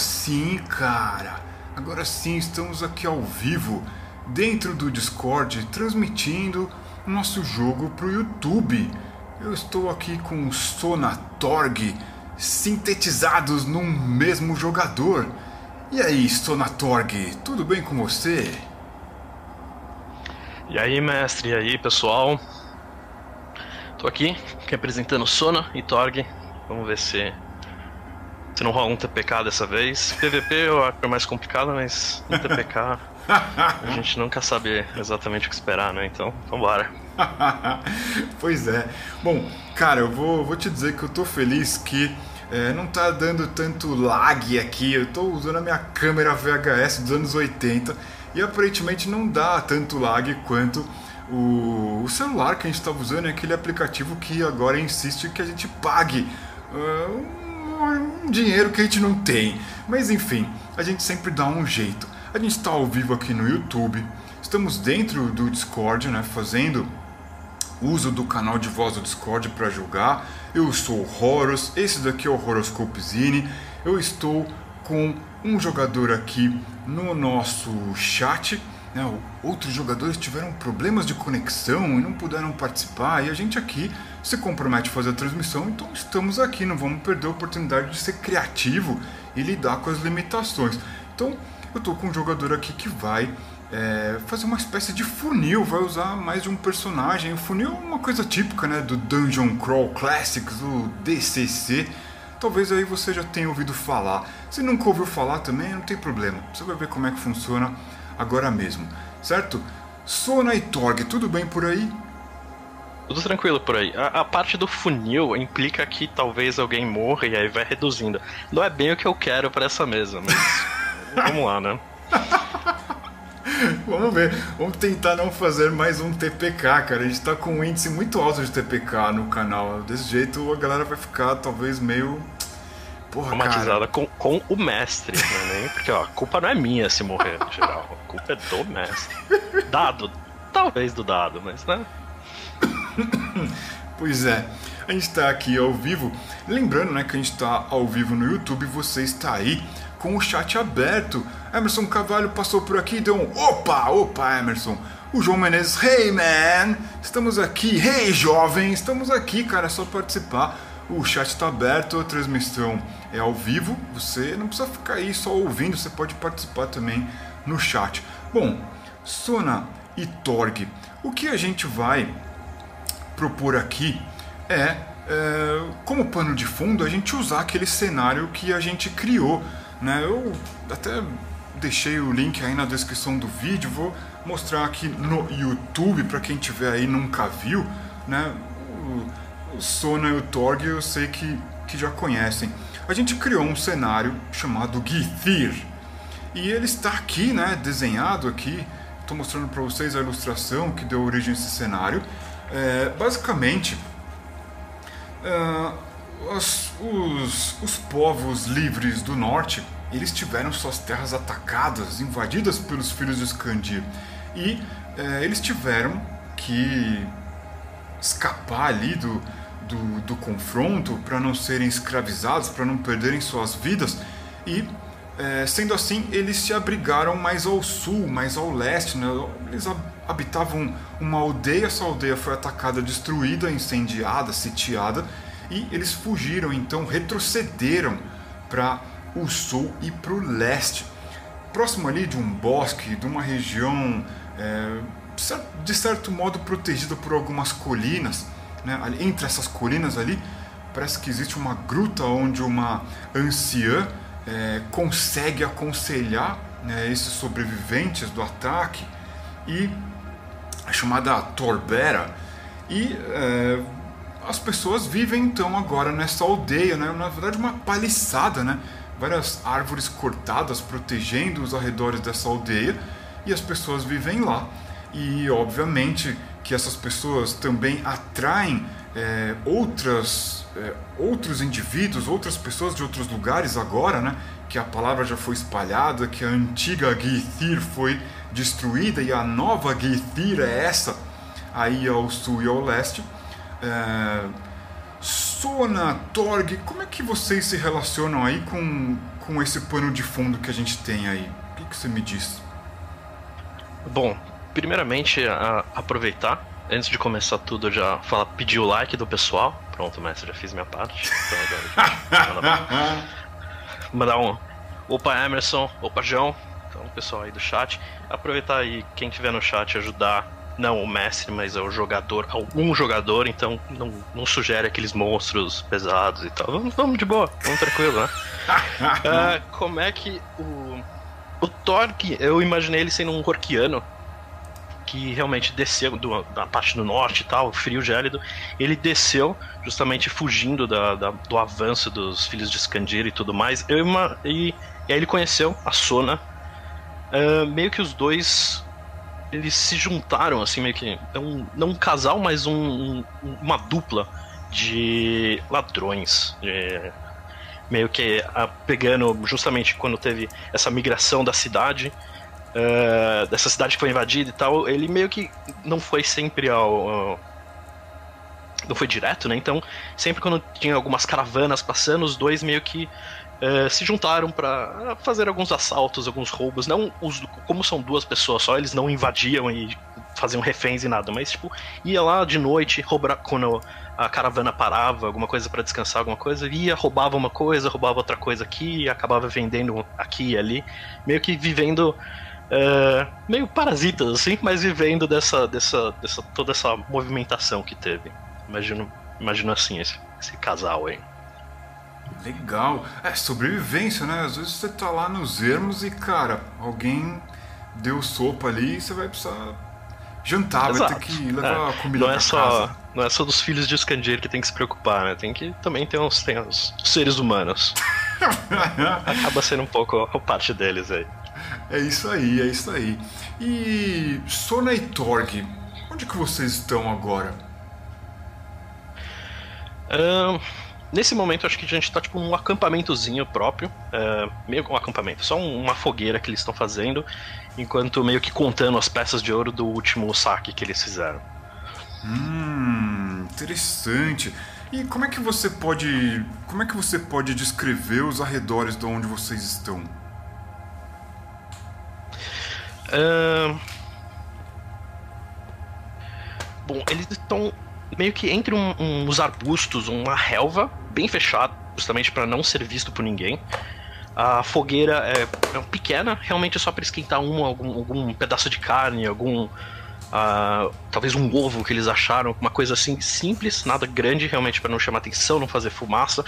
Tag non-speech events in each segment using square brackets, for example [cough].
Sim, cara. Agora sim, estamos aqui ao vivo, dentro do Discord, transmitindo nosso jogo para o YouTube. Eu estou aqui com o Sonatorg sintetizados num mesmo jogador. E aí, Sonatorg, tudo bem com você? E aí, mestre, e aí, pessoal? Tô aqui representando Sona e Torg. Vamos ver se se não rola um TPK dessa vez. PVP eu acho é mais complicado, mas um TPK [laughs] a gente nunca sabe exatamente o que esperar, né? Então, vambora. [laughs] pois é. Bom, cara, eu vou, vou te dizer que eu tô feliz que é, não tá dando tanto lag aqui. Eu tô usando a minha câmera VHS dos anos 80 e aparentemente não dá tanto lag quanto o, o celular que a gente estava usando, é aquele aplicativo que agora insiste que a gente pague uh, um, dinheiro que a gente não tem. Mas enfim, a gente sempre dá um jeito. A gente está ao vivo aqui no YouTube, estamos dentro do Discord, né, fazendo uso do canal de voz do Discord para jogar. Eu sou o Horus, esse daqui é o Horoscope Zine. Eu estou com um jogador aqui no nosso chat. Né? Outros jogadores tiveram problemas de conexão e não puderam participar, e a gente aqui se compromete a fazer a transmissão, então estamos aqui, não vamos perder a oportunidade de ser criativo e lidar com as limitações. Então eu estou com um jogador aqui que vai é, fazer uma espécie de funil, vai usar mais de um personagem. O funil é uma coisa típica né, do Dungeon Crawl Classics, o DCC. Talvez aí você já tenha ouvido falar. Se nunca ouviu falar também, não tem problema. Você vai ver como é que funciona agora mesmo, certo? Sona e Torg, tudo bem por aí? Tudo tranquilo por aí. A, a, parte do funil implica que talvez alguém morra e aí vai reduzindo. Não é bem o que eu quero para essa mesa, mas [laughs] vamos lá, né? Vamos ver. Vamos tentar não fazer mais um TPK, cara. A gente tá com um índice muito alto de TPK no canal. Desse jeito a galera vai ficar talvez meio. Porra, Traumatizada com, com o mestre, né? [laughs] Porque ó, a culpa não é minha se morrer, no geral. A culpa é do mestre. Dado. Talvez do dado, mas né? [coughs] pois é. A gente está aqui ao vivo. Lembrando né, que a gente está ao vivo no YouTube, você está aí com o chat aberto. Emerson Cavalho passou por aqui e deu um opa, opa, Emerson. O João Menezes, hey man, estamos aqui, hey jovem, estamos aqui, cara, é só participar. O chat está aberto, a transmissão é ao vivo, você não precisa ficar aí só ouvindo, você pode participar também no chat. Bom, Sona e Torg, o que a gente vai propor aqui é, é como pano de fundo, a gente usar aquele cenário que a gente criou né? Eu até deixei o link aí na descrição do vídeo, vou mostrar aqui no YouTube para quem tiver aí nunca viu, né? O, o Sona e o Torg eu sei que, que já conhecem. A gente criou um cenário chamado Githir e ele está aqui, né? Desenhado aqui. Estou mostrando para vocês a ilustração que deu origem a esse cenário. É, basicamente, os, os, os povos livres do norte eles tiveram suas terras atacadas, invadidas pelos filhos de Skandir. E é, eles tiveram que escapar ali do, do, do confronto para não serem escravizados, para não perderem suas vidas. E é, sendo assim, eles se abrigaram mais ao sul, mais ao leste. Né? Eles habitavam uma aldeia, essa aldeia foi atacada, destruída, incendiada, sitiada e eles fugiram, então retrocederam para o sul e para o leste, próximo ali de um bosque, de uma região é, de certo modo protegida por algumas colinas. Né? Entre essas colinas ali, parece que existe uma gruta onde uma anciã é, consegue aconselhar né, esses sobreviventes do ataque e a chamada Torbera e é, as pessoas vivem então agora nessa aldeia, né? na verdade uma paliçada, né? várias árvores cortadas protegendo os arredores dessa aldeia e as pessoas vivem lá. E obviamente que essas pessoas também atraem é, outras, é, outros indivíduos, outras pessoas de outros lugares agora, né? que a palavra já foi espalhada, que a antiga Githir foi destruída e a nova Githir é essa aí ao sul e ao leste. É, Sona, Torg, como é que vocês se relacionam aí com, com esse pano de fundo que a gente tem aí? O que, que você me diz? Bom, primeiramente, a, aproveitar, antes de começar tudo, eu já falar, pedir o like do pessoal. Pronto, mestre, já fiz minha parte. Então agora. [laughs] mandar um. Opa, Emerson, opa, João. Então, pessoal aí do chat. Aproveitar aí, quem tiver no chat, ajudar não o mestre, mas é o jogador, algum jogador, então não, não sugere aqueles monstros pesados e tal. Vamos, vamos de boa, vamos tranquilo, né? uh, [laughs] como é que o. O Torque, eu imaginei ele sendo um Orquiano que realmente desceu do, da parte do norte e tal, frio gélido. Ele desceu justamente fugindo da, da, do avanço dos filhos de Scandir e tudo mais. Eu, e, e aí ele conheceu a Sona. Uh, meio que os dois eles se juntaram, assim, meio que. É um, não um casal, mas um, um, uma dupla de ladrões. De, meio que a, pegando justamente quando teve essa migração da cidade. Uh, dessa cidade que foi invadida e tal, ele meio que não foi sempre ao, ao não foi direto, né? Então, sempre quando tinha algumas caravanas passando, os dois meio que uh, se juntaram para fazer alguns assaltos, alguns roubos. Não os, como são duas pessoas só, eles não invadiam e faziam reféns e nada, mas tipo, ia lá de noite, roubar quando a caravana parava, alguma coisa para descansar, alguma coisa, ia, roubava uma coisa, roubava outra coisa aqui, acabava vendendo aqui e ali, meio que vivendo uh, meio parasitas assim, mas vivendo dessa, dessa, dessa toda essa movimentação que teve. Imagino, imagino assim esse, esse casal aí. Legal. É, sobrevivência, né? Às vezes você tá lá nos ermos e, cara, alguém deu sopa ali e você vai precisar jantar, Exato. vai ter que levar é. comida não é só, casa. Não é só dos filhos de Scandir que tem que se preocupar, né? Tem que também ter uns, tem os seres humanos. [laughs] Acaba sendo um pouco a parte deles aí. É isso aí, é isso aí. E Sona e Torg, onde que vocês estão agora? Um, Nesse momento, acho que a gente tá tipo num acampamentozinho próprio. Uh, meio que um acampamento, só uma fogueira que eles estão fazendo, enquanto meio que contando as peças de ouro do último saque que eles fizeram. Hum, interessante. E como é que você pode. Como é que você pode descrever os arredores de onde vocês estão? Uh... Bom, eles estão meio que entre um, um, uns arbustos, uma relva bem fechada, justamente para não ser visto por ninguém. A fogueira é, é pequena, realmente é só para esquentar um, algum, algum pedaço de carne, algum. Uh, talvez um ovo que eles acharam, uma coisa assim simples, nada grande, realmente para não chamar atenção, não fazer fumaça.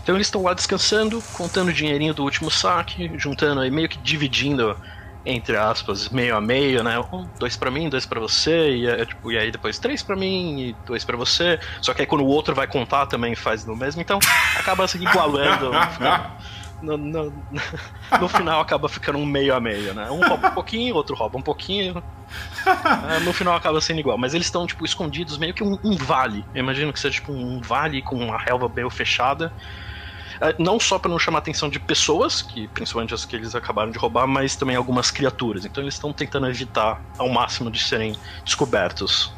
Então eles estão lá descansando, contando o dinheirinho do último saque, juntando aí, meio que dividindo entre aspas, meio a meio, né? Um, dois para mim, dois para você, e, é, tipo, e aí depois três para mim e dois para você. Só que aí quando o outro vai contar também faz no mesmo, então acaba se igualando. No, no, [laughs] no, final acaba ficando um meio a meio, né? Um rouba um pouquinho, outro rouba um pouquinho. É, no final acaba sendo igual. Mas eles estão, tipo, escondidos meio que um, um vale. Eu imagino que seja tipo um vale com uma relva bem fechada. É, não só para não chamar a atenção de pessoas, que principalmente as que eles acabaram de roubar, mas também algumas criaturas. Então eles estão tentando evitar ao máximo de serem descobertos.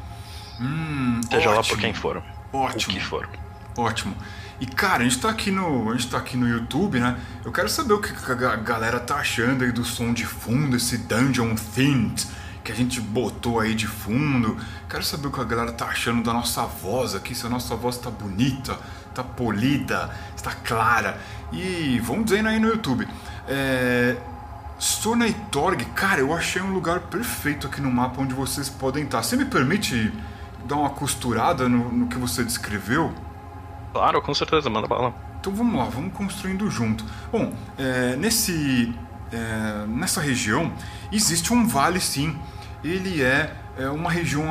Hum, seja ótimo. lá por quem for. Ótimo. O que for. Ótimo. E cara, a gente tá aqui no. A gente tá aqui no YouTube, né? Eu quero saber o que a galera tá achando aí do som de fundo, esse Dungeon Themed que a gente botou aí de fundo. Quero saber o que a galera tá achando da nossa voz aqui, se a nossa voz tá bonita, tá polida, está clara. E vamos dizendo aí no YouTube. É, Torg, cara, eu achei um lugar perfeito aqui no mapa onde vocês podem estar. Você me permite dar uma costurada no, no que você descreveu? Claro, com certeza, manda bala. Então vamos lá, vamos construindo junto. Bom, é, nesse, é, nessa região existe um vale sim. Ele é, é uma região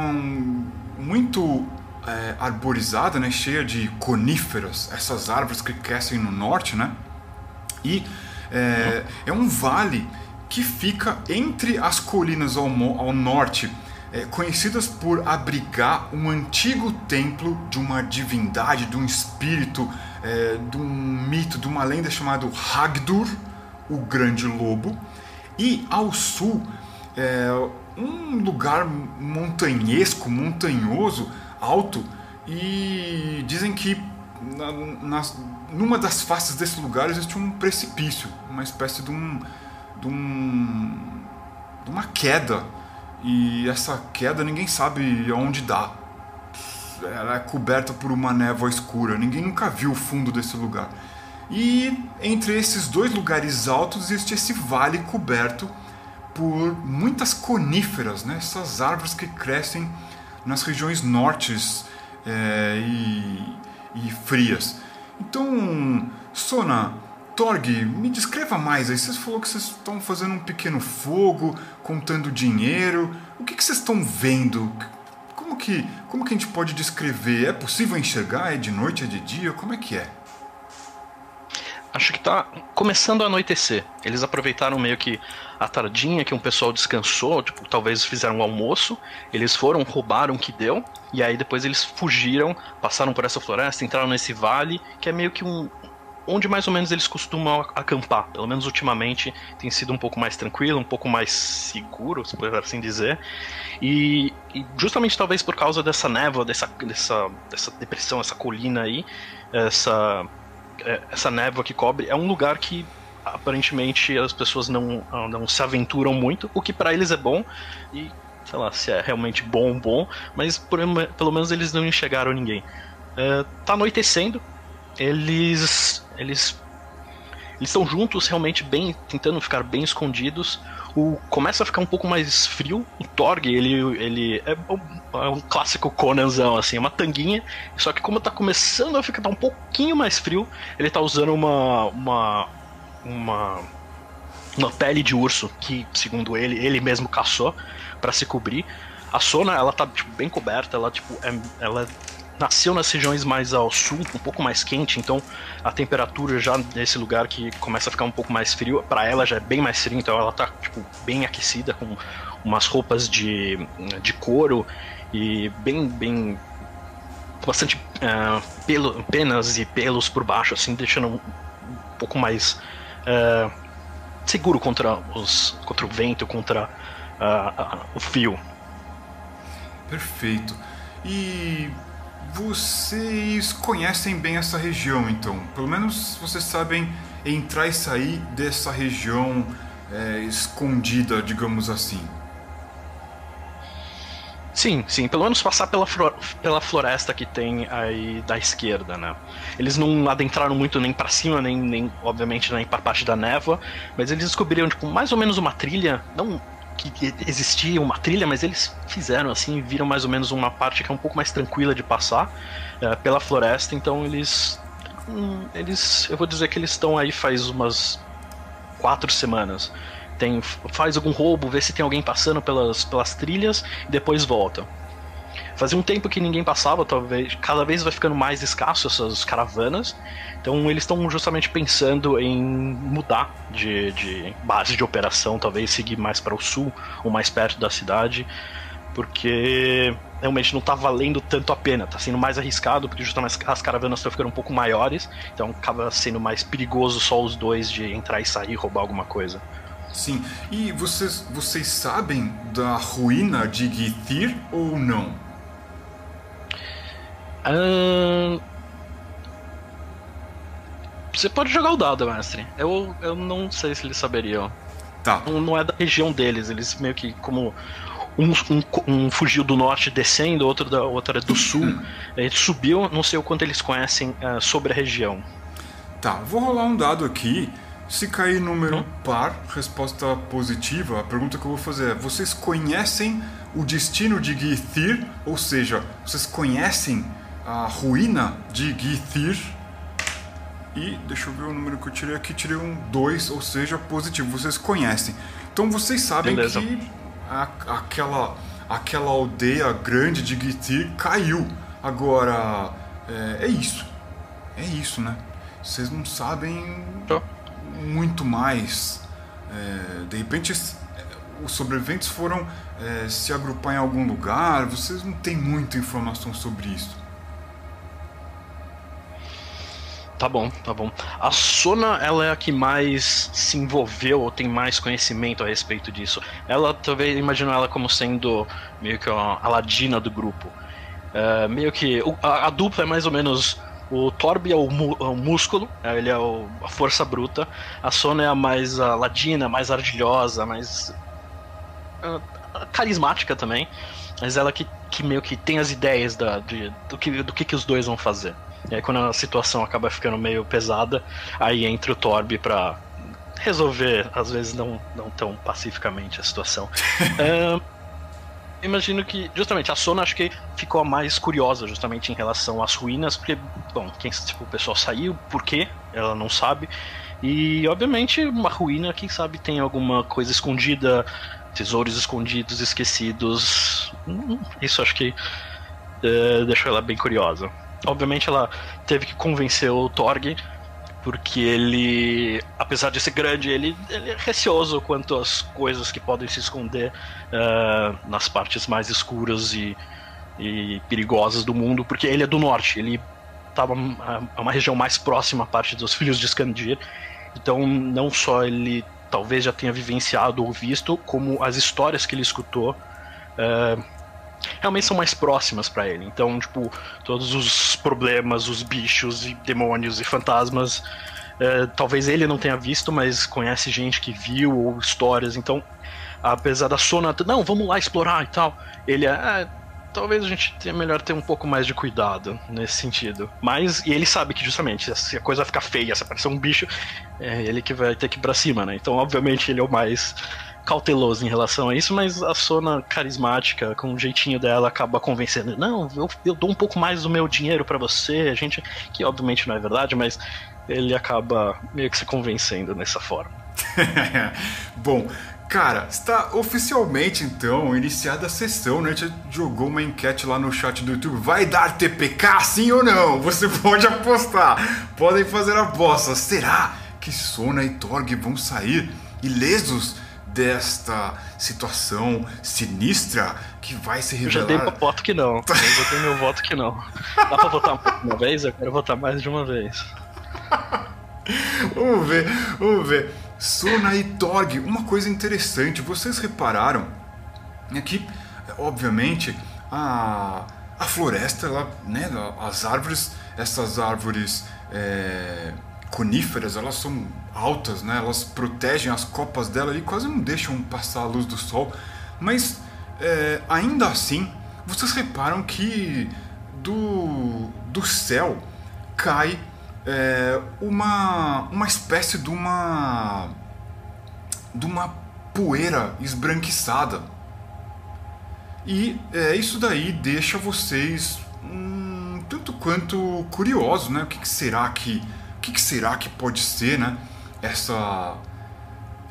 muito é, arborizada, né, cheia de coníferas, essas árvores que crescem no norte, né? E é, é um vale que fica entre as colinas ao, ao norte, é, conhecidas por abrigar um antigo templo de uma divindade, de um espírito, é, de um mito, de uma lenda chamado Hagdur, o Grande Lobo. E ao sul, é, um lugar montanhesco, montanhoso, alto e dizem que na, nas, numa das faces desse lugar existe um precipício, uma espécie de um, de um de uma queda e essa queda ninguém sabe aonde dá. Ela é coberta por uma névoa escura, ninguém nunca viu o fundo desse lugar. E entre esses dois lugares altos existe esse vale coberto por muitas coníferas, né? essas árvores que crescem nas regiões nortes é, e, e frias. Então, Sona, Torg, me descreva mais aí. Vocês falou que vocês estão fazendo um pequeno fogo, contando dinheiro. O que, que vocês estão vendo? Como que, como que a gente pode descrever? É possível enxergar? É de noite? É de dia? Como é que é? Acho que tá começando a anoitecer. Eles aproveitaram meio que a tardinha que um pessoal descansou, tipo, talvez fizeram um almoço, eles foram, roubaram o que deu, e aí depois eles fugiram, passaram por essa floresta, entraram nesse vale, que é meio que um, onde mais ou menos eles costumam acampar. Pelo menos ultimamente tem sido um pouco mais tranquilo, um pouco mais seguro, se por assim dizer. E, e, justamente talvez por causa dessa névoa, dessa, dessa, dessa depressão, essa colina aí, essa, é, essa névoa que cobre, é um lugar que aparentemente as pessoas não, não se aventuram muito, o que para eles é bom. E sei lá se é realmente bom bom, mas por, pelo menos eles não enxergaram ninguém. É, tá anoitecendo, eles eles eles estão juntos realmente bem tentando ficar bem escondidos o começa a ficar um pouco mais frio o Torg ele ele é, é um clássico Conanzão assim é uma tanguinha só que como tá começando a ficar um pouquinho mais frio ele tá usando uma uma uma uma pele de urso que segundo ele ele mesmo caçou para se cobrir. A Sona ela tá tipo, bem coberta ela tipo é, ela nasceu nas regiões mais ao sul, um pouco mais quente, então a temperatura já nesse lugar que começa a ficar um pouco mais frio, para ela já é bem mais frio, então ela tá tipo bem aquecida com umas roupas de, de couro e bem bem bastante uh, pelo, penas e pelos por baixo, assim, deixando um, pouco mais uh, seguro contra os contra o vento, contra uh, o fio. Perfeito. E vocês conhecem bem essa região, então. Pelo menos vocês sabem entrar e sair dessa região é, escondida, digamos assim. Sim, sim, pelo menos passar pela, pela floresta que tem aí da esquerda, né? Eles não adentraram muito nem para cima, nem, nem, obviamente, nem pra parte da névoa, mas eles descobriram, tipo, mais ou menos uma trilha, não que existia uma trilha, mas eles fizeram assim, viram mais ou menos uma parte que é um pouco mais tranquila de passar uh, pela floresta, então eles. Hum, eles. Eu vou dizer que eles estão aí faz umas quatro semanas. Tem, faz algum roubo, vê se tem alguém passando pelas, pelas trilhas e depois volta. Fazia um tempo que ninguém passava, talvez. Cada vez vai ficando mais escasso essas caravanas. Então eles estão justamente pensando em mudar de, de base de operação, talvez seguir mais para o sul ou mais perto da cidade, porque realmente não está valendo tanto a pena, está sendo mais arriscado, porque justamente as caravanas estão ficando um pouco maiores, então acaba sendo mais perigoso só os dois de entrar e sair, roubar alguma coisa. Sim, e vocês, vocês sabem da ruína de Githir ou não? Você pode jogar o dado, mestre. Eu, eu não sei se eles saberiam. Tá. Não, não é da região deles. Eles meio que como. Um, um, um, fugiu do norte descendo, outro, da, outro é do sul. Ele subiu, não sei o quanto eles conhecem uh, sobre a região. Tá, vou rolar um dado aqui. Se cair número hum? par, resposta positiva, a pergunta que eu vou fazer é: vocês conhecem o destino de Githir? Ou seja, vocês conhecem a ruína de Githir. E deixa eu ver o número que eu tirei aqui, tirei um 2, ou seja, positivo. Vocês conhecem. Então vocês sabem Beleza. que a, aquela, aquela aldeia grande de Githir caiu. Agora, é, é, isso. É isso, né? Vocês não sabem muito mais. É, de repente, os sobreviventes foram é, se agrupar em algum lugar. Vocês não têm muita informação sobre isso. Tá bom, tá bom. A Sona, ela é a que mais se envolveu ou tem mais conhecimento a respeito disso. Ela, talvez, imagino ela como sendo meio que a ladina do grupo. É, meio que. A, a, dupla é mais ou menos O Torb é o, é o músculo, é, ele é o, a força bruta. A Sona é a mais a ladina, mais ardilhosa, mais carismática também. Mas ela que, que meio que tem as ideias da, de, do, que, do que, que os dois vão fazer. E aí quando a situação acaba ficando meio pesada, aí entra o Torb pra resolver, às vezes não, não tão pacificamente a situação. [laughs] imagino que, justamente, a Sona acho que ficou a mais curiosa, justamente em relação às ruínas, porque, bom, quem, tipo, o pessoal saiu, por quê? Ela não sabe. E, obviamente, uma ruína, quem sabe tem alguma coisa escondida, tesouros escondidos, esquecidos. Hum, isso acho que uh, deixou ela bem curiosa. Obviamente, ela teve que convencer o Torg porque ele, apesar de ser grande, ele, ele é receoso quanto às coisas que podem se esconder uh, nas partes mais escuras e, e, perigosas do mundo, porque ele é do norte, ele estava a uma região mais próxima à parte dos Filhos de Skandir, então não só ele talvez já tenha vivenciado ou visto, como as histórias que ele escutou uh, realmente são mais próximas para ele. Então, tipo, todos os problemas, os bichos e demônios e fantasmas, é, talvez ele não tenha visto, mas conhece gente que viu ou histórias. Então, apesar da Sona, não, vamos lá explorar e tal, ele é, é talvez a gente tenha melhor ter um pouco mais de cuidado nesse sentido. Mas, e ele sabe que justamente, se a coisa ficar feia, se aparecer um bicho, é ele que vai ter que ir pra cima, né? Então, obviamente, ele é o mais cauteloso em relação a isso, mas a Sona carismática, com o jeitinho dela, acaba convencendo. Não, eu, eu dou um pouco mais do meu dinheiro para você, a gente. Que obviamente não é verdade, mas ele acaba meio que se convencendo nessa forma. [laughs] Bom, Cara, está oficialmente então iniciada a sessão, né? A gente jogou uma enquete lá no chat do YouTube. Vai dar TPK sim ou não? Você [laughs] pode apostar. Podem fazer apostas. Será que Sona e Torg vão sair ilesos desta situação sinistra que vai se revelar. Eu já dei meu voto que não. [laughs] Eu já dei meu voto que não. Dá pra votar uma vez? Eu quero votar mais de uma vez. vamos ver, vamos ver. Sona e Torg, uma coisa interessante, vocês repararam aqui, obviamente, a, a floresta, ela, né, as árvores, essas árvores é, coníferas, elas são altas, né? Elas protegem as copas dela e quase não deixam passar a luz do sol. Mas é, ainda assim, vocês reparam que do, do céu cai é, uma, uma espécie de uma de uma poeira esbranquiçada. E é, isso daí deixa vocês um tanto quanto curiosos, né? O que, que será que o que, que será que pode ser, né? Essa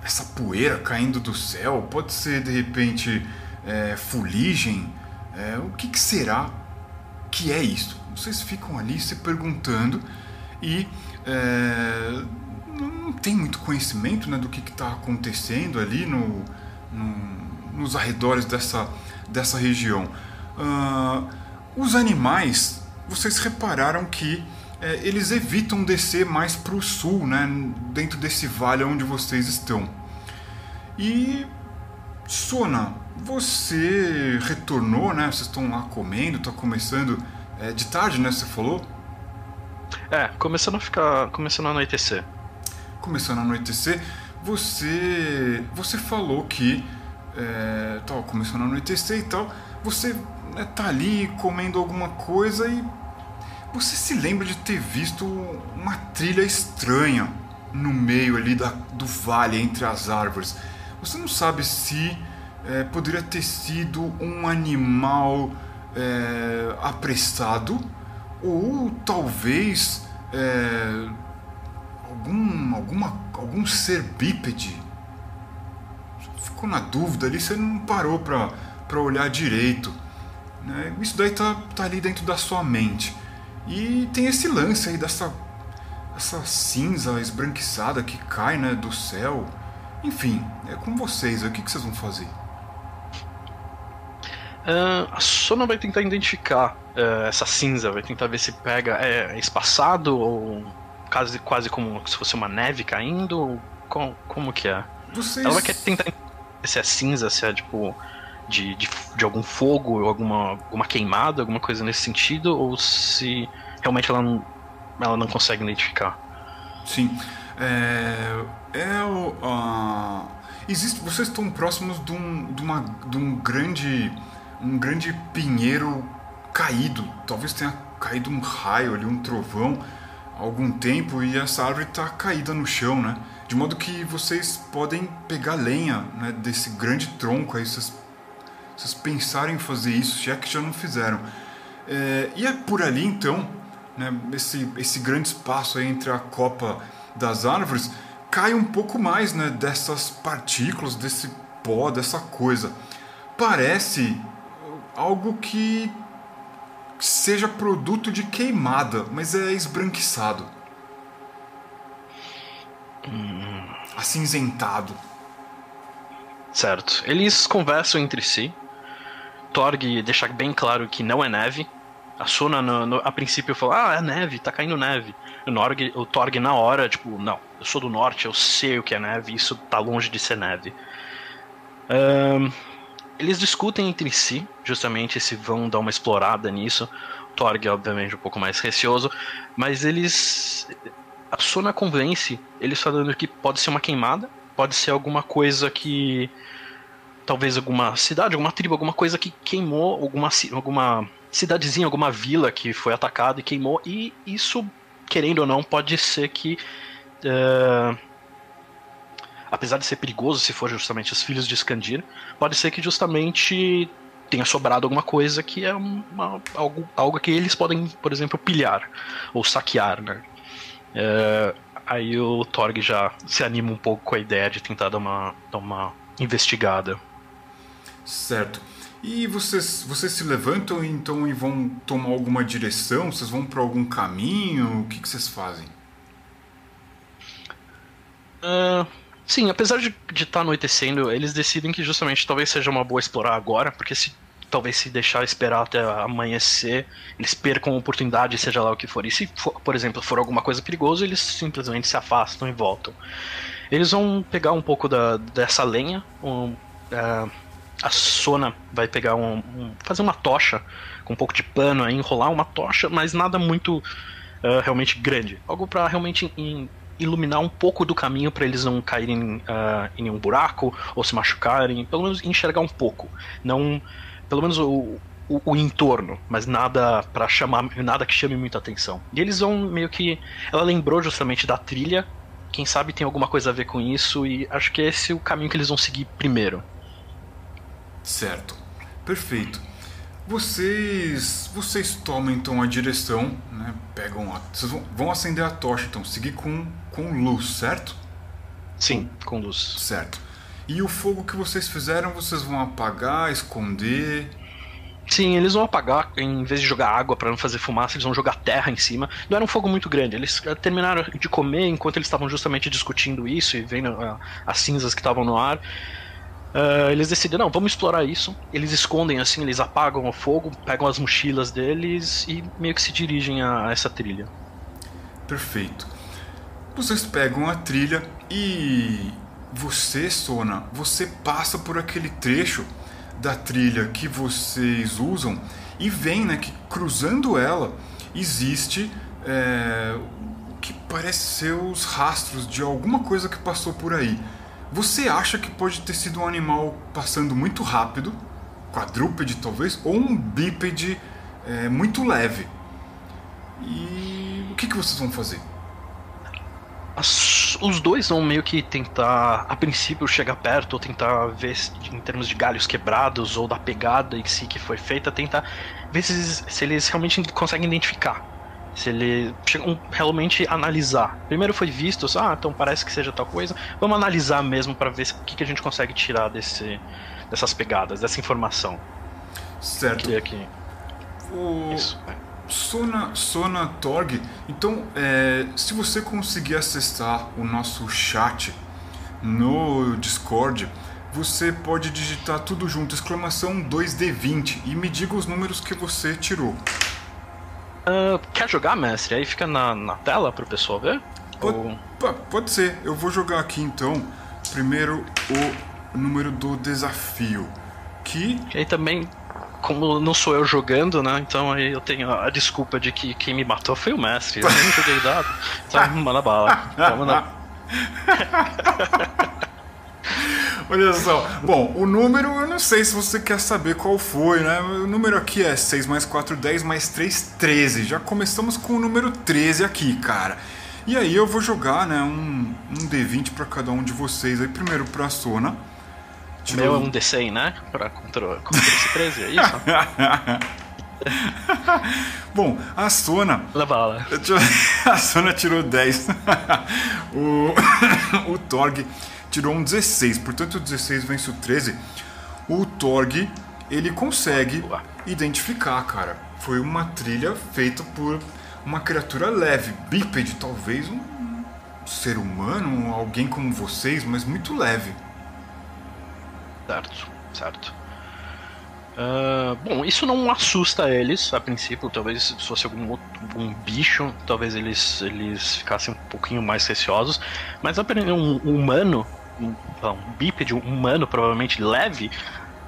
essa poeira caindo do céu? Pode ser de repente é, fuligem? É, o que, que será que é isso? Vocês ficam ali se perguntando e é, não tem muito conhecimento né, do que está acontecendo ali no, no, nos arredores dessa, dessa região. Uh, os animais, vocês repararam que é, eles evitam descer mais para o sul, né, dentro desse vale onde vocês estão. E Sona, você retornou, né? Vocês estão lá comendo, está começando é, de tarde, né? Você falou? É, começando a ficar, começando a anoitecer. Começando a anoitecer, você, você falou que é, começando a anoitecer e tal. Você né, tá ali comendo alguma coisa e você se lembra de ter visto uma trilha estranha no meio ali da, do vale entre as árvores. Você não sabe se é, poderia ter sido um animal é, apressado ou talvez é, algum, alguma, algum ser bípede. Ficou na dúvida ali, você não parou para olhar direito. Né? Isso daí tá, tá ali dentro da sua mente. E tem esse lance aí dessa essa cinza esbranquiçada que cai né, do céu. Enfim, é com vocês. O que, que vocês vão fazer? Uh, a Sona vai tentar identificar uh, essa cinza, vai tentar ver se pega. É, espaçado ou quase, quase como se fosse uma neve caindo? Como, como que é? Vocês... Ela vai tentar se é cinza, se é tipo de, de, de algum fogo, ou alguma, alguma queimada, alguma coisa nesse sentido, ou se realmente ela não, ela não consegue identificar. Sim. É, é o. Uh, existe, vocês estão próximos de um, de, uma, de um grande. Um grande pinheiro caído. Talvez tenha caído um raio ali, um trovão, há algum tempo e essa árvore está caída no chão, né? De modo que vocês podem pegar lenha né, desse grande tronco aí, vocês, vocês pensarem em fazer isso, se é que já não fizeram. É, e é por ali então, né, esse, esse grande espaço aí entre a copa das árvores, cai um pouco mais né, dessas partículas, desse pó, dessa coisa. Parece algo que seja produto de queimada, mas é esbranquiçado. Hum. Acinzentado. Certo. Eles conversam entre si. Torg deixa bem claro que não é neve. A Suna, no, no, a princípio, fala: Ah, é neve, tá caindo neve. O, Norg, o Torg, na hora, tipo, não, eu sou do norte, eu sei o que é neve, isso tá longe de ser neve. Um, eles discutem entre si, justamente se vão dar uma explorada nisso. O Torg, obviamente, um pouco mais receoso, mas eles. A Sona convence eles falando que pode ser uma queimada, pode ser alguma coisa que. Talvez alguma cidade, alguma tribo, alguma coisa que queimou, alguma, alguma cidadezinha, alguma vila que foi atacada e queimou, e isso, querendo ou não, pode ser que. Uh, apesar de ser perigoso se for justamente os filhos de Skandir, pode ser que justamente tenha sobrado alguma coisa que é uma, algo, algo que eles podem, por exemplo, pilhar ou saquear, né? É, aí o Torg já se anima um pouco com a ideia de tentar dar uma, dar uma investigada. Certo. E vocês, vocês se levantam então e vão tomar alguma direção? Vocês vão para algum caminho? O que, que vocês fazem? Uh, Sim, apesar de estar tá anoitecendo, eles decidem que justamente talvez seja uma boa explorar agora, porque se talvez se deixar esperar até amanhecer, eles percam a oportunidade, seja lá o que for. E se, for, por exemplo, for alguma coisa perigosa, eles simplesmente se afastam e voltam. Eles vão pegar um pouco da, dessa lenha, um, uh, a Sona vai pegar um, um, fazer uma tocha com um pouco de pano, aí, enrolar uma tocha, mas nada muito uh, realmente grande. Algo para realmente in, iluminar um pouco do caminho para eles não caírem uh, em um buraco ou se machucarem, pelo menos enxergar um pouco, não, pelo menos o, o, o entorno, mas nada para chamar, nada que chame muita atenção. E eles vão meio que, ela lembrou justamente da trilha, quem sabe tem alguma coisa a ver com isso e acho que esse é o caminho que eles vão seguir primeiro. Certo, perfeito. Vocês, vocês tomam então a direção, né? Pegam a, vocês vão, vão acender a tocha, então seguir com com luz, certo? Sim, com luz. Certo. E o fogo que vocês fizeram, vocês vão apagar, esconder? Sim, eles vão apagar, em vez de jogar água para não fazer fumaça, eles vão jogar terra em cima. Não era um fogo muito grande, eles eh, terminaram de comer enquanto eles estavam justamente discutindo isso e vendo uh, as cinzas que estavam no ar. Uh, eles decidem, não, vamos explorar isso. Eles escondem assim, eles apagam o fogo, pegam as mochilas deles e meio que se dirigem a, a essa trilha. Perfeito. Vocês pegam a trilha e você, Sona, você passa por aquele trecho da trilha que vocês usam e vem, né, que cruzando ela existe é, o que parece ser os rastros de alguma coisa que passou por aí. Você acha que pode ter sido um animal passando muito rápido, quadrúpede talvez, ou um bípede é, muito leve. E o que, que vocês vão fazer? As, os dois vão meio que tentar, a princípio, chegar perto ou tentar ver em termos de galhos quebrados ou da pegada em si que foi feita, tentar ver se, se eles realmente conseguem identificar se ele realmente analisar. Primeiro foi visto, ah, então parece que seja tal coisa. Vamos analisar mesmo para ver o que, que a gente consegue tirar desse, dessas pegadas, dessa informação. Certo. Que... O... Isso. Sona, Sona Torg, então é, se você conseguir acessar o nosso chat no Discord, você pode digitar tudo junto, exclamação 2D20 e me diga os números que você tirou. Uh, quer jogar, mestre? Aí fica na, na tela pro pessoal ver? Pode, Ou... pode ser. Eu vou jogar aqui então. Primeiro o número do desafio. Que. E aí também como não sou eu jogando, né? Então aí eu tenho a desculpa de que quem me matou foi o mestre. Eu nem joguei dado. [laughs] Então manda bala. Então. [laughs] Olha só. Bom, o número eu não sei se você quer saber qual foi, né? O número aqui é 6 mais 4, 10 mais 3, 13. Já começamos com o número 13 aqui, cara. E aí eu vou jogar, né, um, um D20 para cada um de vocês. Aí primeiro pra Sona. Tirou... Meu é um D100, né? Pra contra, contra esse 13, é isso? [laughs] Bom, a Sona. Leva A [laughs] Sona tirou 10. [laughs] o, [coughs] o Torg tirou um 16, portanto o 16 vence o 13. O Torg, ele consegue identificar, cara. Foi uma trilha feita por uma criatura leve, bípede, talvez um ser humano, alguém como vocês, mas muito leve. Certo, certo. Uh, bom, isso não assusta eles a princípio. Talvez se fosse algum outro um bicho, talvez eles, eles ficassem um pouquinho mais receosos. Mas um, um humano um, um bípede, um humano provavelmente leve,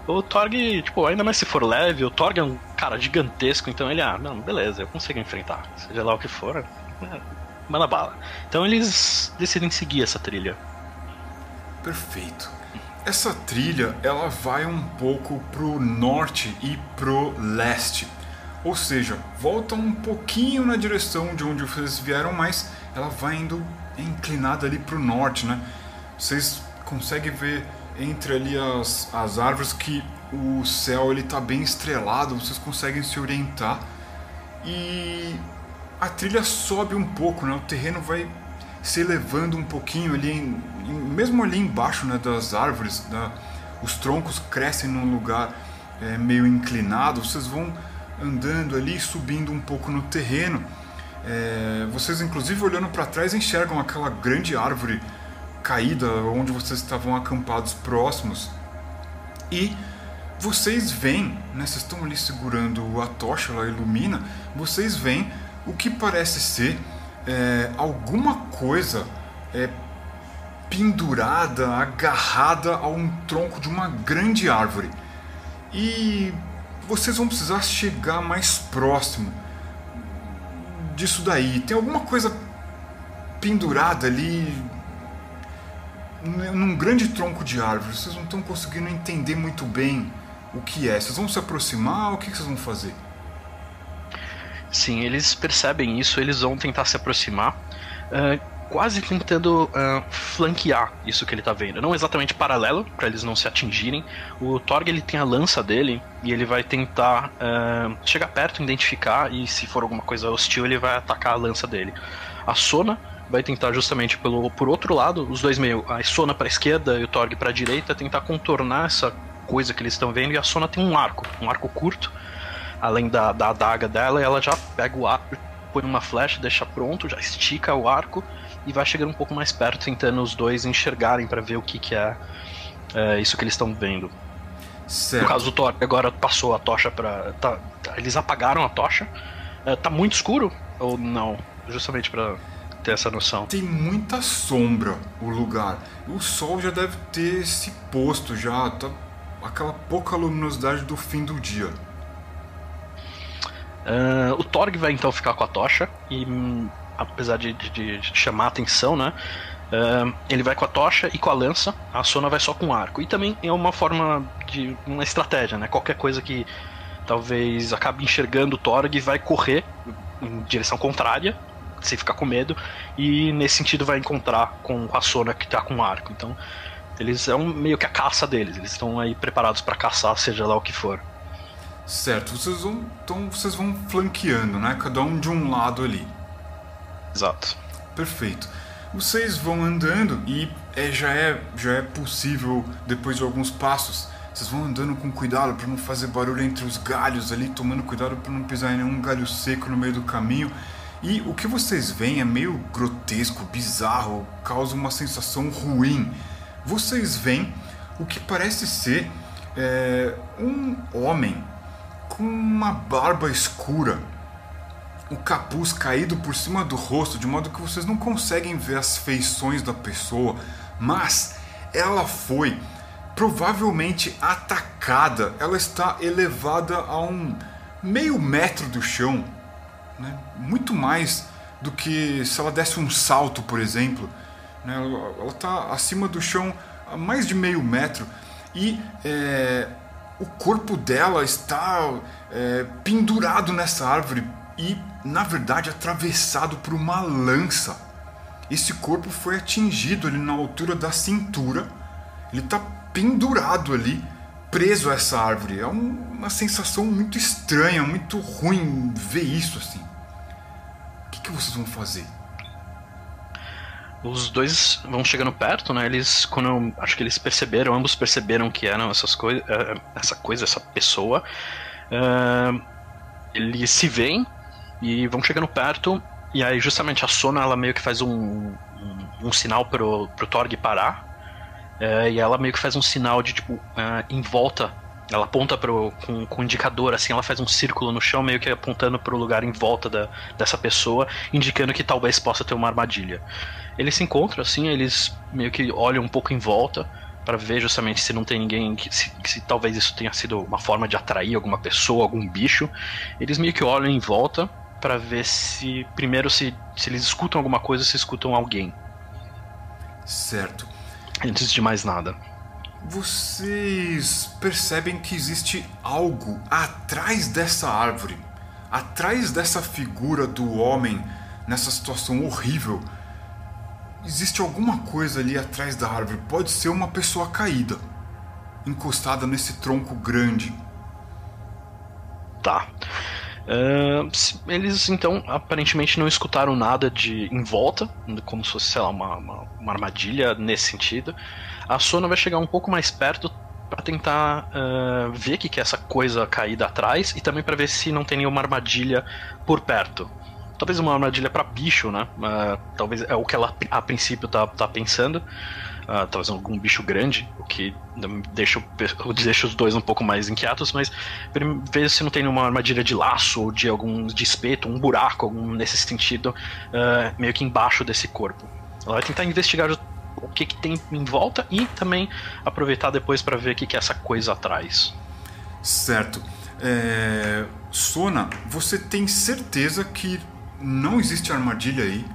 o Torg, tipo, ainda mais se for leve, o Torg é um cara gigantesco, então ele, ah, não, beleza, eu consigo enfrentar. Seja lá o que for, é, manda bala. Então eles decidem seguir essa trilha. Perfeito. Essa trilha, ela vai um pouco pro norte e pro leste. Ou seja, volta um pouquinho na direção de onde vocês vieram, mas ela vai indo inclinada ali pro norte, né? Vocês conseguem ver entre ali as, as árvores que o céu ele tá bem estrelado, vocês conseguem se orientar e a trilha sobe um pouco, né? O terreno vai se elevando um pouquinho ali, em, em, mesmo ali embaixo né, das árvores, né, os troncos crescem num lugar é, meio inclinado, vocês vão andando ali, subindo um pouco no terreno. É, vocês, inclusive, olhando para trás, enxergam aquela grande árvore caída onde vocês estavam acampados próximos. E vocês veem, né, vocês estão ali segurando a tocha, ela ilumina, vocês veem o que parece ser é, alguma coisa é, pendurada, agarrada a um tronco de uma grande árvore. E vocês vão precisar chegar mais próximo disso daí. Tem alguma coisa pendurada ali, num grande tronco de árvore, vocês não estão conseguindo entender muito bem o que é. Vocês vão se aproximar? O que vocês vão fazer? Sim, eles percebem isso, eles vão tentar se aproximar, uh, quase tentando uh, flanquear isso que ele está vendo. Não exatamente paralelo, para eles não se atingirem. O Torg ele tem a lança dele e ele vai tentar uh, chegar perto, identificar e se for alguma coisa hostil ele vai atacar a lança dele. A Sona vai tentar justamente pelo por outro lado, os dois meio, a Sona para esquerda e o Torg para direita, tentar contornar essa coisa que eles estão vendo e a Sona tem um arco, um arco curto, além da, da adaga dela, ela já pega o arco, põe uma flecha, deixa pronto, já estica o arco e vai chegando um pouco mais perto, tentando os dois enxergarem para ver o que, que é, é isso que eles estão vendo. Certo. No caso do Thor, agora passou a tocha para tá, eles apagaram a tocha. É, tá muito escuro ou não? Justamente para ter essa noção. Tem muita sombra o lugar. O sol já deve ter se posto já, tá aquela pouca luminosidade do fim do dia. Uh, o Torg vai então ficar com a tocha e apesar de, de, de, chamar a atenção, né? Uh, ele vai com a tocha e com a lança, a Sona vai só com o arco. E também é uma forma de. uma estratégia, né? Qualquer coisa que talvez acabe enxergando o Torg vai correr em direção contrária sem ficar com medo, e nesse sentido vai encontrar com a Sona que tá com o arco. Então, eles é um, meio que a caça deles, eles estão aí preparados para caçar, seja lá o que for. Certo, vocês vão, então vocês vão flanqueando, né? Cada um de um lado ali. Exato. Perfeito. Vocês vão andando e é, já, é, já é possível, depois de alguns passos, vocês vão andando com cuidado para não fazer barulho entre os galhos ali, tomando cuidado para não pisar em nenhum galho seco no meio do caminho. E o que vocês veem é meio grotesco, bizarro, causa uma sensação ruim. Vocês veem o que parece ser é, um homem com uma barba escura, o capuz caído por cima do rosto, de modo que vocês não conseguem ver as feições da pessoa, mas ela foi provavelmente atacada ela está elevada a um meio metro do chão, né? muito mais do que se ela desse um salto, por exemplo. Né? Ela está acima do chão a mais de meio metro e é, o corpo dela está é, pendurado nessa árvore e, na verdade, atravessado por uma lança. Esse corpo foi atingido ali na altura da cintura. Ele está pendurado ali, preso a essa árvore. É um, uma sensação muito estranha, muito ruim ver isso assim. O que, que vocês vão fazer? Os dois vão chegando perto, né? Eles, quando acho que eles perceberam, ambos perceberam que eram essas coisas, eh, essa coisa, essa pessoa. Uh, eles se veem e vão chegando perto. E aí, justamente, a Sona ela meio que faz um, um, um sinal pro, pro Torg parar. Uh, e ela meio que faz um sinal de tipo, uh, em volta ela aponta pro, com, com indicador, assim, ela faz um círculo no chão, meio que apontando para o lugar em volta da, dessa pessoa, indicando que talvez possa ter uma armadilha. Eles se encontram, assim, eles meio que olham um pouco em volta para ver justamente se não tem ninguém, que, se, se talvez isso tenha sido uma forma de atrair alguma pessoa, algum bicho. Eles meio que olham em volta para ver se, primeiro, se, se eles escutam alguma coisa, se escutam alguém. Certo. Antes de mais nada. Vocês percebem que existe algo atrás dessa árvore, atrás dessa figura do homem nessa situação horrível. Existe alguma coisa ali atrás da árvore. Pode ser uma pessoa caída, encostada nesse tronco grande. Tá. Uh, eles então aparentemente não escutaram nada de em volta, como se fosse, sei lá, uma, uma, uma armadilha nesse sentido. A Sona vai chegar um pouco mais perto para tentar uh, ver o que, que é essa coisa caída atrás e também para ver se não tem nenhuma armadilha por perto. Talvez uma armadilha para bicho, né? Uh, talvez é o que ela a princípio tá, tá pensando. Uh, talvez algum bicho grande, o que deixa, deixa os dois um pouco mais inquietos, mas ver se não tem nenhuma armadilha de laço ou de algum de espeto, um buraco, algum nesse sentido, uh, meio que embaixo desse corpo. Ela vai tentar investigar o que, que tem em volta e também aproveitar depois para ver o que, que é essa coisa atrás. Certo. É... Sona, você tem certeza que não existe armadilha aí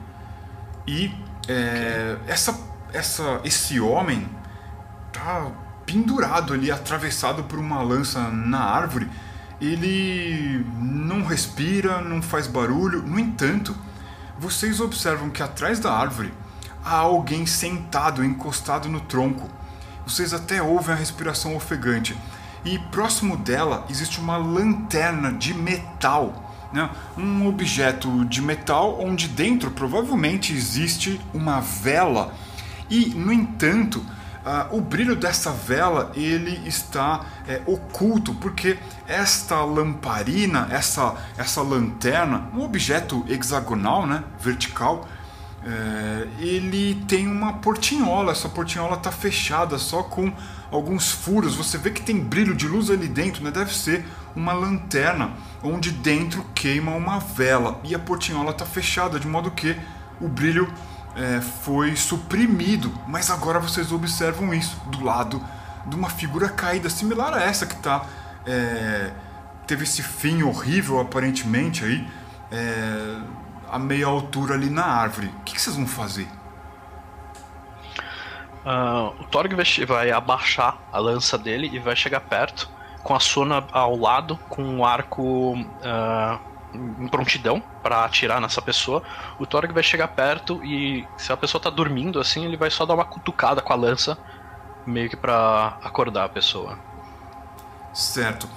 e é... okay. essa, essa, esse homem tá pendurado ali, atravessado por uma lança na árvore. Ele não respira, não faz barulho. No entanto, vocês observam que atrás da árvore há alguém sentado, encostado no tronco. Vocês até ouvem a respiração ofegante. E próximo dela existe uma lanterna de metal, né? um objeto de metal onde dentro provavelmente existe uma vela. E, no entanto, uh, o brilho dessa vela ele está é, oculto porque esta lamparina, essa, essa lanterna, um objeto hexagonal, né? vertical, é, ele tem uma portinhola, essa portinhola está fechada só com alguns furos. Você vê que tem brilho de luz ali dentro, né? Deve ser uma lanterna onde dentro queima uma vela e a portinhola está fechada de modo que o brilho é, foi suprimido. Mas agora vocês observam isso do lado de uma figura caída similar a essa que está é, teve esse fim horrível aparentemente aí. A meia altura ali na árvore. O que, que vocês vão fazer? Uh, o Torg vai, vai, abaixar a lança dele e vai chegar perto, com a Sona ao lado, com um arco uh, em prontidão para atirar nessa pessoa. O Torg vai chegar perto e, se a pessoa tá dormindo assim, ele vai só dar uma cutucada com a lança, meio que para acordar a pessoa. Certo.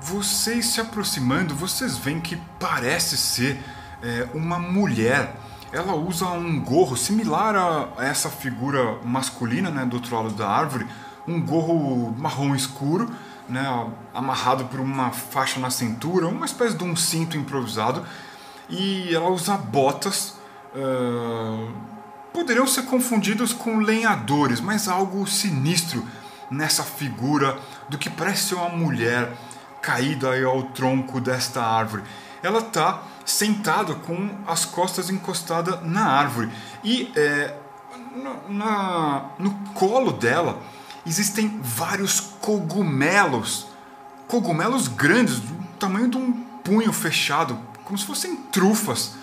Vocês se aproximando, vocês veem que parece ser é, uma mulher. Ela usa um gorro similar a essa figura masculina, né, do outro lado da árvore, um gorro marrom escuro, né, amarrado por uma faixa na cintura, uma espécie de um cinto improvisado, e ela usa botas. Uh, poderiam ser confundidos com lenhadores, mas algo sinistro nessa figura do que parece ser uma mulher caída ao tronco desta árvore. Ela está sentada com as costas encostadas na árvore. E é, na, no colo dela existem vários cogumelos. Cogumelos grandes, do tamanho de um punho fechado, como se fossem trufas.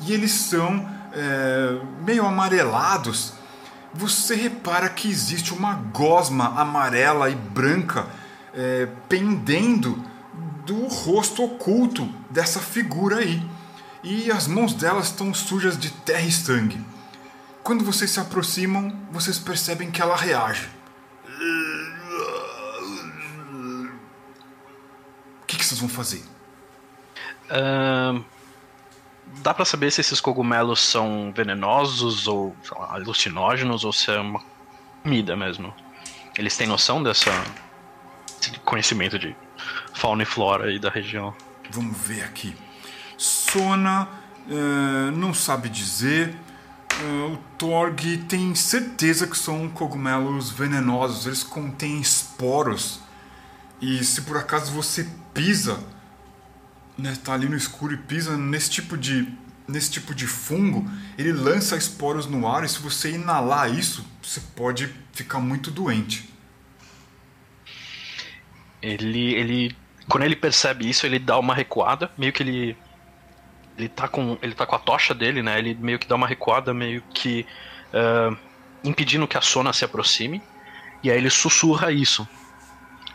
E eles são é, meio amarelados. Você repara que existe uma gosma amarela e branca é, pendendo do rosto oculto dessa figura aí. E as mãos dela estão sujas de terra e sangue. Quando vocês se aproximam, vocês percebem que ela reage. O que, que vocês vão fazer? Uh, dá para saber se esses cogumelos são venenosos ou lá, alucinógenos ou se é uma comida mesmo. Eles têm noção dessa conhecimento de fauna e flora aí da região. Vamos ver aqui. Sona uh, não sabe dizer. Uh, o Torg tem certeza que são cogumelos venenosos. Eles contêm esporos. E se por acaso você pisa, né, tá ali no escuro e pisa nesse tipo de nesse tipo de fungo, ele lança esporos no ar e se você inalar isso, você pode ficar muito doente. Ele ele quando ele percebe isso, ele dá uma recuada, meio que ele ele tá com ele tá com a tocha dele, né? Ele meio que dá uma recuada, meio que uh, impedindo que a Sona se aproxime. E aí ele sussurra isso.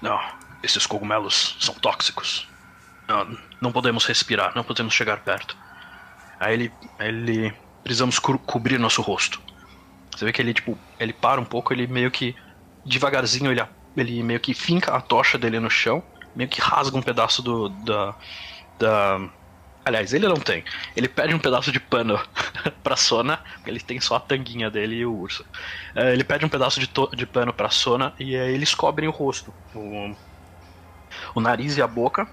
Não, esses cogumelos são tóxicos. Não, não podemos respirar, não podemos chegar perto. Aí ele, ele precisamos co cobrir nosso rosto. Você vê que ele tipo, ele para um pouco, ele meio que devagarzinho ele, ele meio que finca a tocha dele no chão, meio que rasga um pedaço do da da Aliás, ele não tem. Ele pede um pedaço de pano [laughs] pra Sona, ele tem só a tanguinha dele e o urso. Uh, ele pede um pedaço de, de pano pra Sona e aí eles cobrem o rosto, o, o nariz e a boca,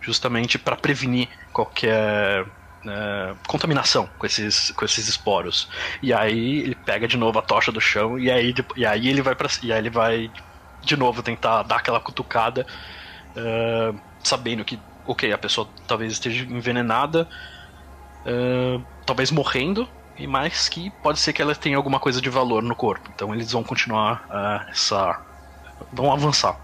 justamente para prevenir qualquer uh, contaminação com esses, com esses esporos. E aí ele pega de novo a tocha do chão e aí, e aí ele vai para e aí ele vai de novo tentar dar aquela cutucada, uh, sabendo que ok, a pessoa talvez esteja envenenada, uh, talvez morrendo, e mais que pode ser que ela tenha alguma coisa de valor no corpo. Então eles vão continuar uh, essa. vão avançar.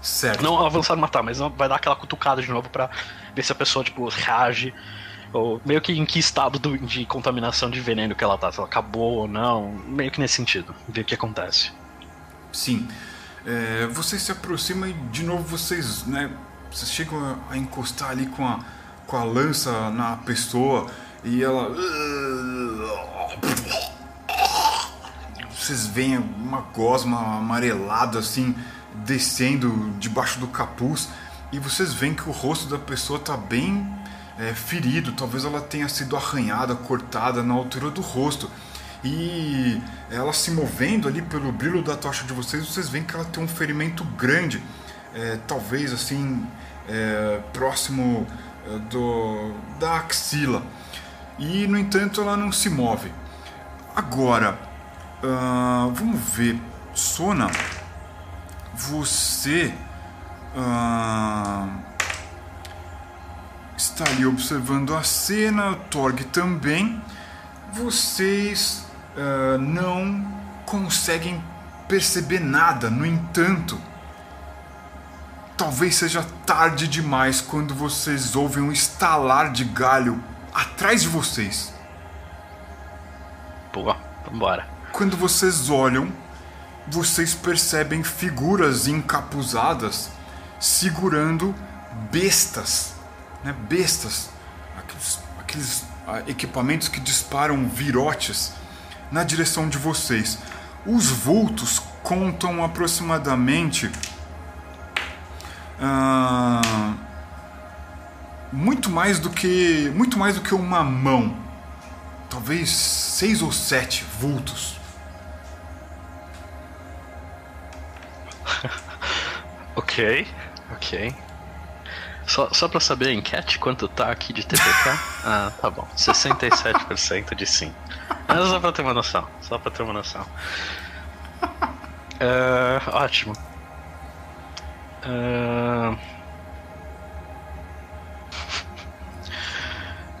Certo. Não avançar e matar, mas vai dar aquela cutucada de novo para ver se a pessoa tipo, reage. Ou meio que em que estado do, de contaminação de veneno que ela tá, se ela acabou ou não, meio que nesse sentido, ver o que acontece. Sim. É, vocês se aproximam e de novo vocês né, vocês chegam a encostar ali com a, com a lança na pessoa e ela. Vocês veem uma gosma amarelada assim descendo debaixo do capuz e vocês veem que o rosto da pessoa está bem é, ferido, talvez ela tenha sido arranhada, cortada na altura do rosto. E ela se movendo ali pelo brilho da tocha de vocês, vocês veem que ela tem um ferimento grande é, talvez assim é, próximo é, do, da axila e no entanto ela não se move. Agora uh, vamos ver, Sona, você uh, está ali observando a cena, Torg também. Vocês uh, não conseguem perceber nada, no entanto, Talvez seja tarde demais quando vocês ouvem um estalar de galho atrás de vocês. Pô, vambora. Quando vocês olham, vocês percebem figuras encapuzadas segurando bestas, né? Bestas, aqueles, aqueles ah, equipamentos que disparam virotes na direção de vocês. Os vultos contam aproximadamente ah, muito mais do que muito mais do que uma mão, talvez seis ou sete vultos. [laughs] ok, ok. Só, só pra saber a enquete, quanto tá aqui de TPK? [laughs] ah, tá bom. 67% de sim. Mas só pra ter uma noção. Só pra ter uma noção. Uh, ótimo. Uh...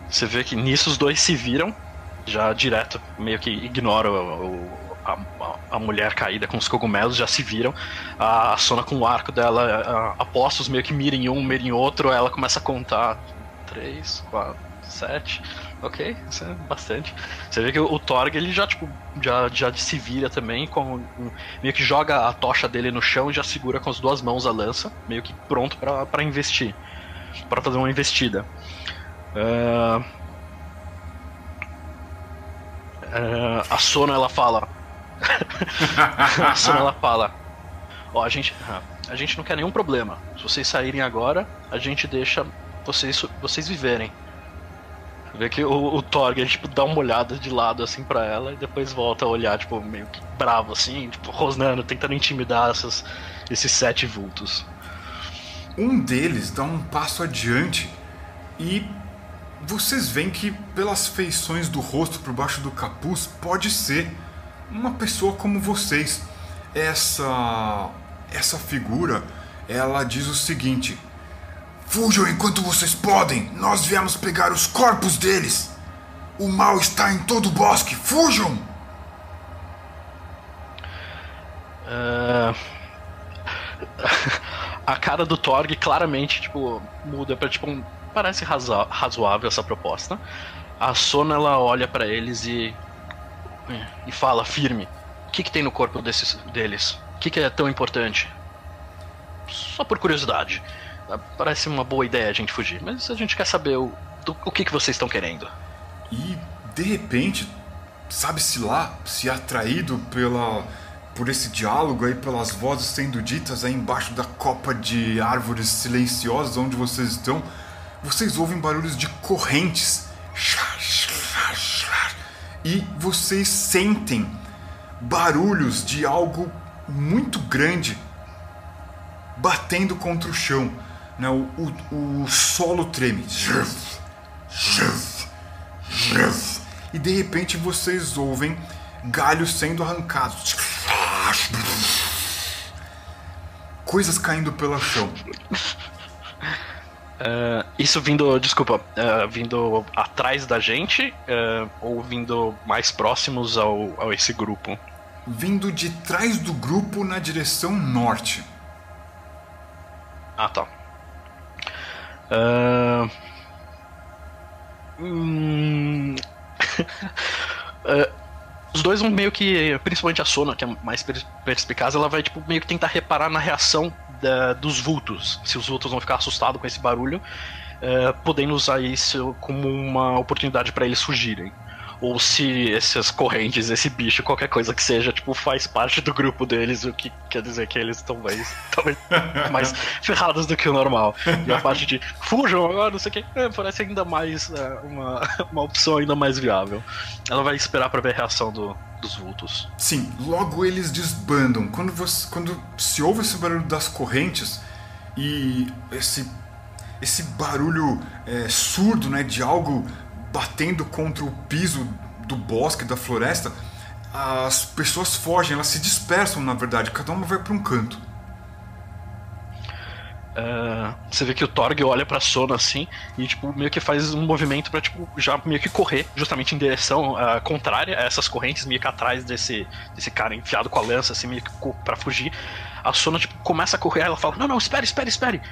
Você vê que nisso os dois se viram, já direto, meio que ignoram o, o, a, a, mulher caída com os cogumelos já se viram. A, a Sona com o arco dela, apostos meio que mira em um, mira em outro, ela começa a contar. Três, quatro, sete. Ok, isso é bastante. Você vê que o, o Torg ele já, tipo, já, já se vira também, com, meio que joga a tocha dele no chão e já segura com as duas mãos a lança, meio que pronto para investir. para fazer uma investida. Uh, uh, a Sona ela fala. [laughs] Sona ela fala. Ó, a gente, a gente não quer nenhum problema. Se vocês saírem agora, a gente deixa vocês, vocês viverem. Vê que o, o Torg, tipo, dá uma olhada de lado, assim, para ela, e depois volta a olhar, tipo, meio que bravo, assim, tipo, rosnando, tentando intimidar essas, esses sete vultos. Um deles dá um passo adiante e vocês veem que, pelas feições do rosto por baixo do capuz, pode ser uma pessoa como vocês. Essa. Essa figura, ela diz o seguinte: Fujam enquanto vocês podem! Nós viemos pegar os corpos deles! O mal está em todo o bosque! Fujam! Uh... [laughs] a cara do Torg claramente, tipo, muda pra, tipo, um... parece razo... razoável essa proposta. A Sona, ela olha para eles e... e fala firme. O que, que tem no corpo desses, deles? O que, que é tão importante? Só por curiosidade. Parece uma boa ideia a gente fugir, mas a gente quer saber o, o que, que vocês estão querendo. E de repente, sabe-se lá, se atraído pela por esse diálogo aí, pelas vozes sendo ditas aí embaixo da copa de árvores silenciosas onde vocês estão, vocês ouvem barulhos de correntes. E vocês sentem barulhos de algo muito grande batendo contra o chão né, o, o, o solo treme. E de repente vocês ouvem galhos sendo arrancados. Coisas caindo pelo chão. Uh, isso vindo, desculpa, uh, vindo atrás da gente uh, ou vindo mais próximos ao, ao esse grupo? Vindo de trás do grupo na direção norte. Ah, tá. Hum... [laughs] os dois vão meio que, principalmente a Sona, que é mais perspicaz, ela vai tipo, meio que tentar reparar na reação da, dos vultos. Se os vultos vão ficar assustados com esse barulho, uh, podendo usar isso como uma oportunidade para eles fugirem ou se essas correntes, esse bicho, qualquer coisa que seja, tipo, faz parte do grupo deles, o que quer dizer que eles estão mais, [laughs] mais ferrados do que o normal. E a [laughs] parte de fujam agora, não sei o que, é, parece ainda mais é, uma, [laughs] uma opção ainda mais viável. Ela vai esperar para ver a reação do, dos vultos. Sim, logo eles desbandam. Quando, você, quando se ouve esse barulho das correntes e esse, esse barulho é, surdo né, de algo batendo contra o piso do bosque, da floresta, as pessoas fogem, elas se dispersam, na verdade, cada uma vai para um canto. Uh, você vê que o Torg olha pra Sona assim e tipo meio que faz um movimento para tipo já meio que correr justamente em direção uh, contrária a essas correntes meio que atrás desse desse cara enfiado com a lança assim meio que para fugir. A Sona tipo começa a correr, ela fala: "Não, não, espere, espere, espere"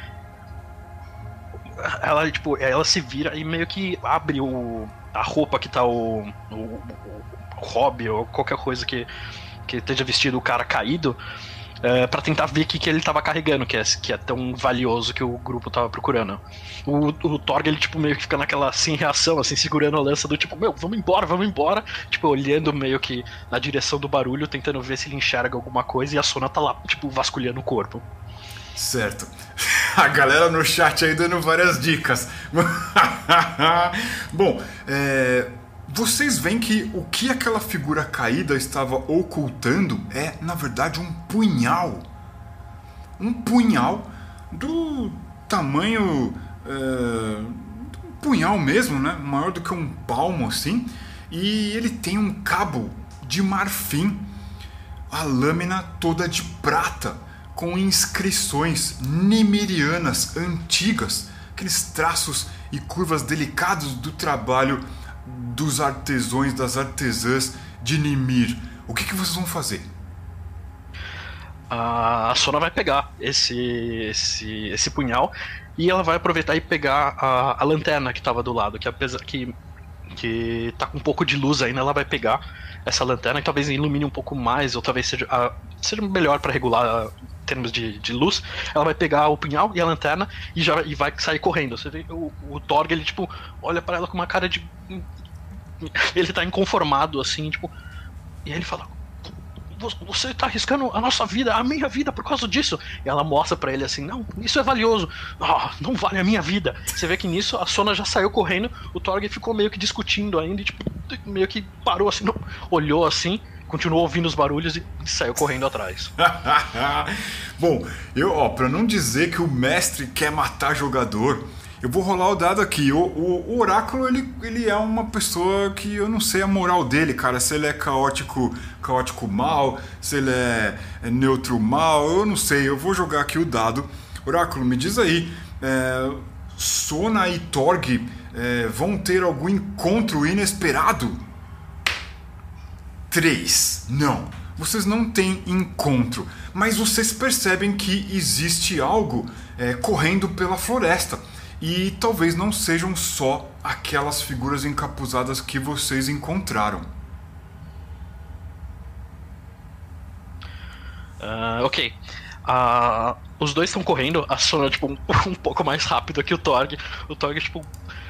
ela, tipo, ela se vira e meio que abre o, a roupa que tá o, o, o hobby ou qualquer coisa que, que esteja vestido o cara caído. É, para tentar ver o que, que ele tava carregando, que é, que é tão valioso que o grupo tava procurando. O, o Torg, ele, tipo, meio que fica naquela sem reação, assim, segurando a lança do tipo, meu, vamos embora, vamos embora. Tipo, olhando meio que na direção do barulho, tentando ver se ele enxerga alguma coisa, e a Sona tá lá, tipo, vasculhando o corpo. Certo. [laughs] A galera no chat aí dando várias dicas. [laughs] Bom, é, vocês veem que o que aquela figura caída estava ocultando é, na verdade, um punhal. Um punhal do tamanho. É, um punhal mesmo, né? Maior do que um palmo assim. E ele tem um cabo de marfim. A lâmina toda de prata com inscrições nimirianas antigas, aqueles traços e curvas delicados do trabalho dos artesãos, das artesãs de Nimir, O que, que vocês vão fazer? A Sona vai pegar esse, esse, esse punhal e ela vai aproveitar e pegar a, a lanterna que estava do lado, que apesar que que tá com um pouco de luz ainda, ela vai pegar essa lanterna e talvez ilumine um pouco mais, ou talvez seja, a, seja melhor para regular termos de, de, luz. Ela vai pegar o punhal e a lanterna e já e vai sair correndo. Você vê o, o Torg, ele tipo, olha para ela com uma cara de. Ele tá inconformado, assim, tipo. E aí ele fala: você tá arriscando a nossa vida, a minha vida por causa disso. E ela mostra para ele assim: Não, isso é valioso. Oh, não vale a minha vida. Você vê que nisso a Sona já saiu correndo, o Torg ficou meio que discutindo ainda, e, tipo, meio que parou assim, não, [laughs] olhou assim, continuou ouvindo os barulhos e saiu correndo atrás. [laughs] Bom, eu, ó, pra não dizer que o mestre quer matar jogador. Eu vou rolar o dado aqui. O, o, o, oráculo, ele, ele é uma pessoa que eu não sei a moral dele, cara. Se ele é caótico, caótico mal, se ele é, é neutro mal, eu não sei. Eu vou jogar aqui o dado. Oráculo, me diz aí. É, Sona e Torg é, vão ter algum encontro inesperado? 3. Não. Vocês não têm encontro, mas vocês percebem que existe algo é, correndo pela floresta e talvez não sejam só aquelas figuras encapuzadas que vocês encontraram. Uh, ok. Uh, os dois estão correndo, a Sona tipo, um, [laughs] um, pouco mais rápido que o Torg. O Torg, tipo,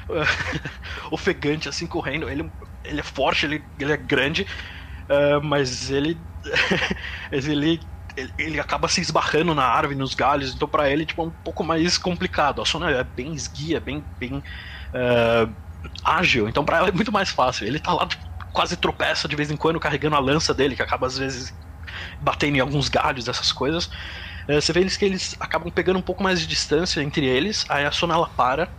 [laughs] ofegante, assim, correndo. Ele, ele é forte, ele, ele é grande, uh, mas ele. [laughs] ele ele, acaba se esbarrando na árvore, nos galhos, então para ele tipo, é um pouco mais complicado. A Sona é bem esguia, bem, bem uh, ágil, então para ela é muito mais fácil. Ele tá lá, tipo, quase tropeça de vez em quando carregando a lança dele, que acaba às vezes batendo em alguns galhos, essas coisas. Uh, você vê eles que eles acabam pegando um pouco mais de distância entre eles, aí a Sona ela para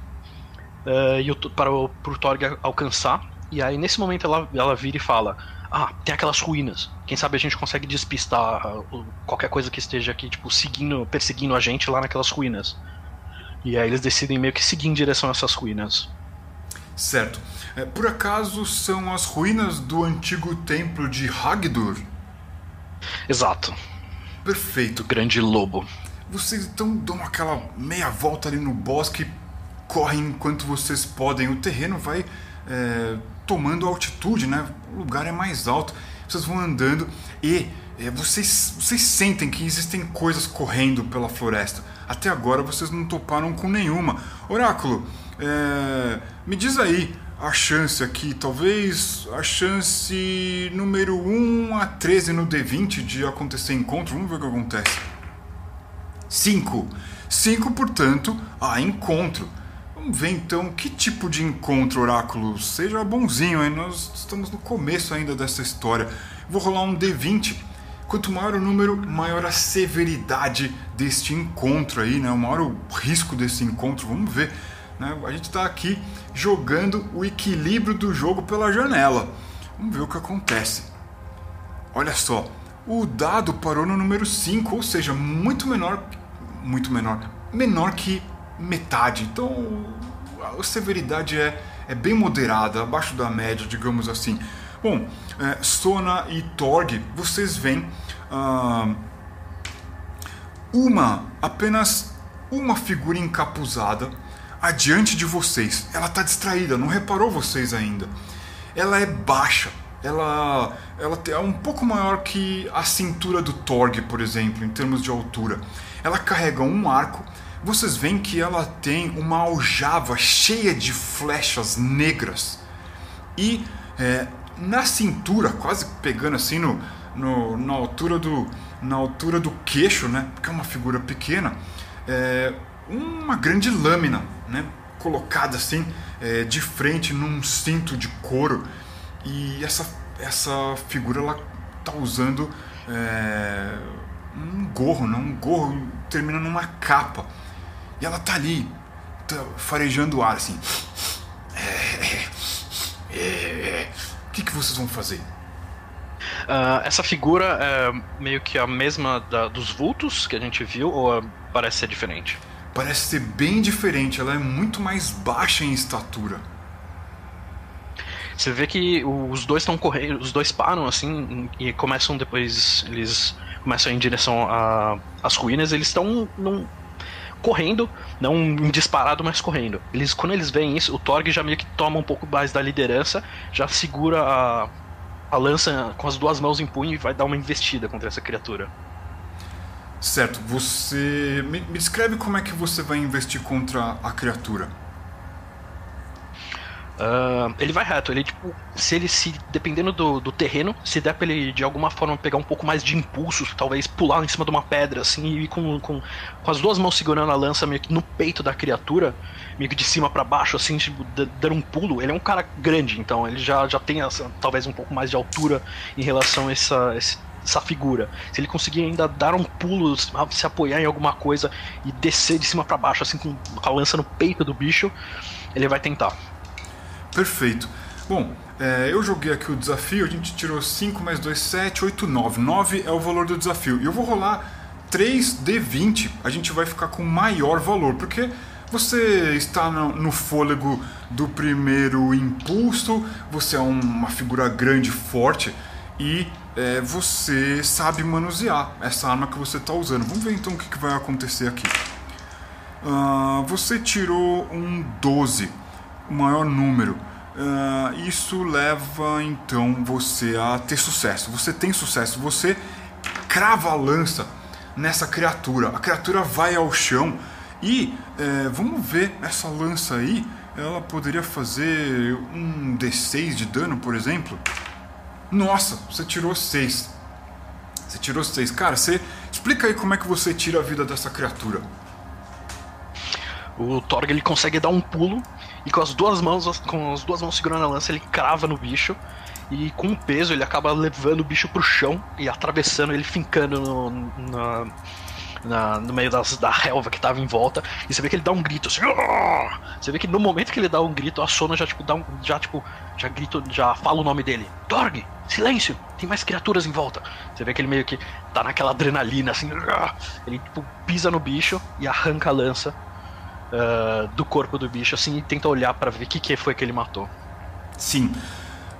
uh, e o, para o pro Torg alcançar, e aí nesse momento ela, ela vira e fala ah, tem aquelas ruínas. Quem sabe a gente consegue despistar uh, qualquer coisa que esteja aqui, tipo, seguindo, perseguindo a gente lá naquelas ruínas. E aí eles decidem meio que seguir em direção a essas ruínas. Certo. É, por acaso são as ruínas do antigo templo de Hagdur? Exato. Perfeito. Do grande lobo. Vocês então dão aquela meia volta ali no bosque, correm enquanto vocês podem. O terreno vai é, tomando altitude, né? O lugar é mais alto. Vocês vão andando e é, vocês, vocês sentem que existem coisas correndo pela floresta. Até agora vocês não toparam com nenhuma. Oráculo, é, me diz aí a chance aqui, talvez a chance número 1 a 13 no D20 de acontecer encontro. Vamos ver o que acontece. 5. 5, portanto, há encontro. Ver então que tipo de encontro, Oráculo. Seja bonzinho, hein? nós estamos no começo ainda dessa história. Vou rolar um D20. Quanto maior o número, maior a severidade deste encontro aí, né? O maior o risco desse encontro. Vamos ver. Né? A gente está aqui jogando o equilíbrio do jogo pela janela. Vamos ver o que acontece. Olha só, o dado parou no número 5, ou seja, muito menor, muito menor, menor que metade. Então a severidade é, é bem moderada, abaixo da média, digamos assim. Bom, é, Sona e Torg, vocês veem ah, uma, apenas uma figura encapuzada adiante de vocês. Ela está distraída, não reparou vocês ainda. Ela é baixa, ela, ela é um pouco maior que a cintura do Torg, por exemplo, em termos de altura. Ela carrega um arco vocês veem que ela tem uma aljava cheia de flechas negras. E é, na cintura, quase pegando assim no, no, na, altura do, na altura do queixo, né? Porque é uma figura pequena, é, uma grande lâmina, né? Colocada assim é, de frente num cinto de couro. E essa, essa figura ela tá usando é, um gorro, não? Um gorro termina numa capa. E ela tá ali, tá farejando o ar assim. É, é, é, o que, que vocês vão fazer? Uh, essa figura é meio que a mesma da, dos vultos que a gente viu ou parece ser diferente? Parece ser bem diferente, ela é muito mais baixa em estatura. Você vê que os dois estão correndo, os dois param assim e começam depois. Eles começam em direção às ruínas, eles estão correndo, não em disparado, mas correndo. Eles, quando eles veem isso, o Torg já meio que toma um pouco mais da liderança, já segura a, a lança com as duas mãos em punho e vai dar uma investida contra essa criatura. Certo, você. Me, me descreve como é que você vai investir contra a criatura. Uh, ele vai reto, ele tipo, se ele se, dependendo do, do terreno, se der pra ele de alguma forma pegar um pouco mais de impulso, talvez pular em cima de uma pedra, assim, e com, com, com as duas mãos segurando a lança meio que no peito da criatura, meio que de cima para baixo, assim, tipo, dar um pulo. Ele é um cara grande, então ele já, já tem essa, talvez um pouco mais de altura em relação a essa, essa figura. Se ele conseguir ainda dar um pulo, se apoiar em alguma coisa e descer de cima para baixo, assim, com a lança no peito do bicho, ele vai tentar. Perfeito. Bom, é, eu joguei aqui o desafio, a gente tirou 5 mais 2, 7, 8, 9. 9 é o valor do desafio. E eu vou rolar 3D20, a gente vai ficar com maior valor, porque você está no, no fôlego do primeiro impulso, você é uma figura grande, forte e é, você sabe manusear essa arma que você está usando. Vamos ver então o que, que vai acontecer aqui. Uh, você tirou um 12 o maior número. Uh, isso leva então você a ter sucesso. Você tem sucesso, você crava a lança nessa criatura. A criatura vai ao chão e uh, vamos ver essa lança aí. Ela poderia fazer um D6 de dano, por exemplo. Nossa, você tirou 6. Você tirou 6. Cara, você explica aí como é que você tira a vida dessa criatura. O Torg ele consegue dar um pulo e com as duas mãos, com as duas mãos segurando a lança, ele crava no bicho. E com o peso ele acaba levando o bicho pro chão e atravessando ele, fincando no, na, no meio das, da relva que tava em volta. E você vê que ele dá um grito assim. Você vê que no momento que ele dá um grito, a Sona já tipo dá um, já tipo já grito, já fala o nome dele. Dorg, silêncio, tem mais criaturas em volta. Você vê que ele meio que tá naquela adrenalina assim. Ele tipo pisa no bicho e arranca a lança uh, do corpo do bicho, assim, e tenta olhar para ver o que, que foi que ele matou. Sim.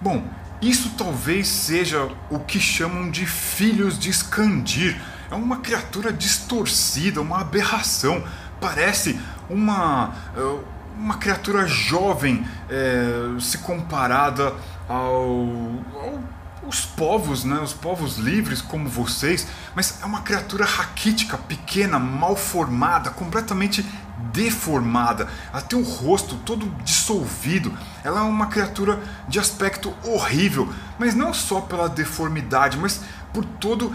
Bom, isso talvez seja o que chamam de filhos de Skandir. É uma criatura distorcida, uma aberração. Parece uma, eh, uma criatura jovem é, se comparada ao, ao os povos, né, os povos livres como vocês, mas é uma criatura raquítica, pequena, mal formada, completamente deformada, tem o rosto todo dissolvido. Ela é uma criatura de aspecto horrível, mas não só pela deformidade, mas por, todo,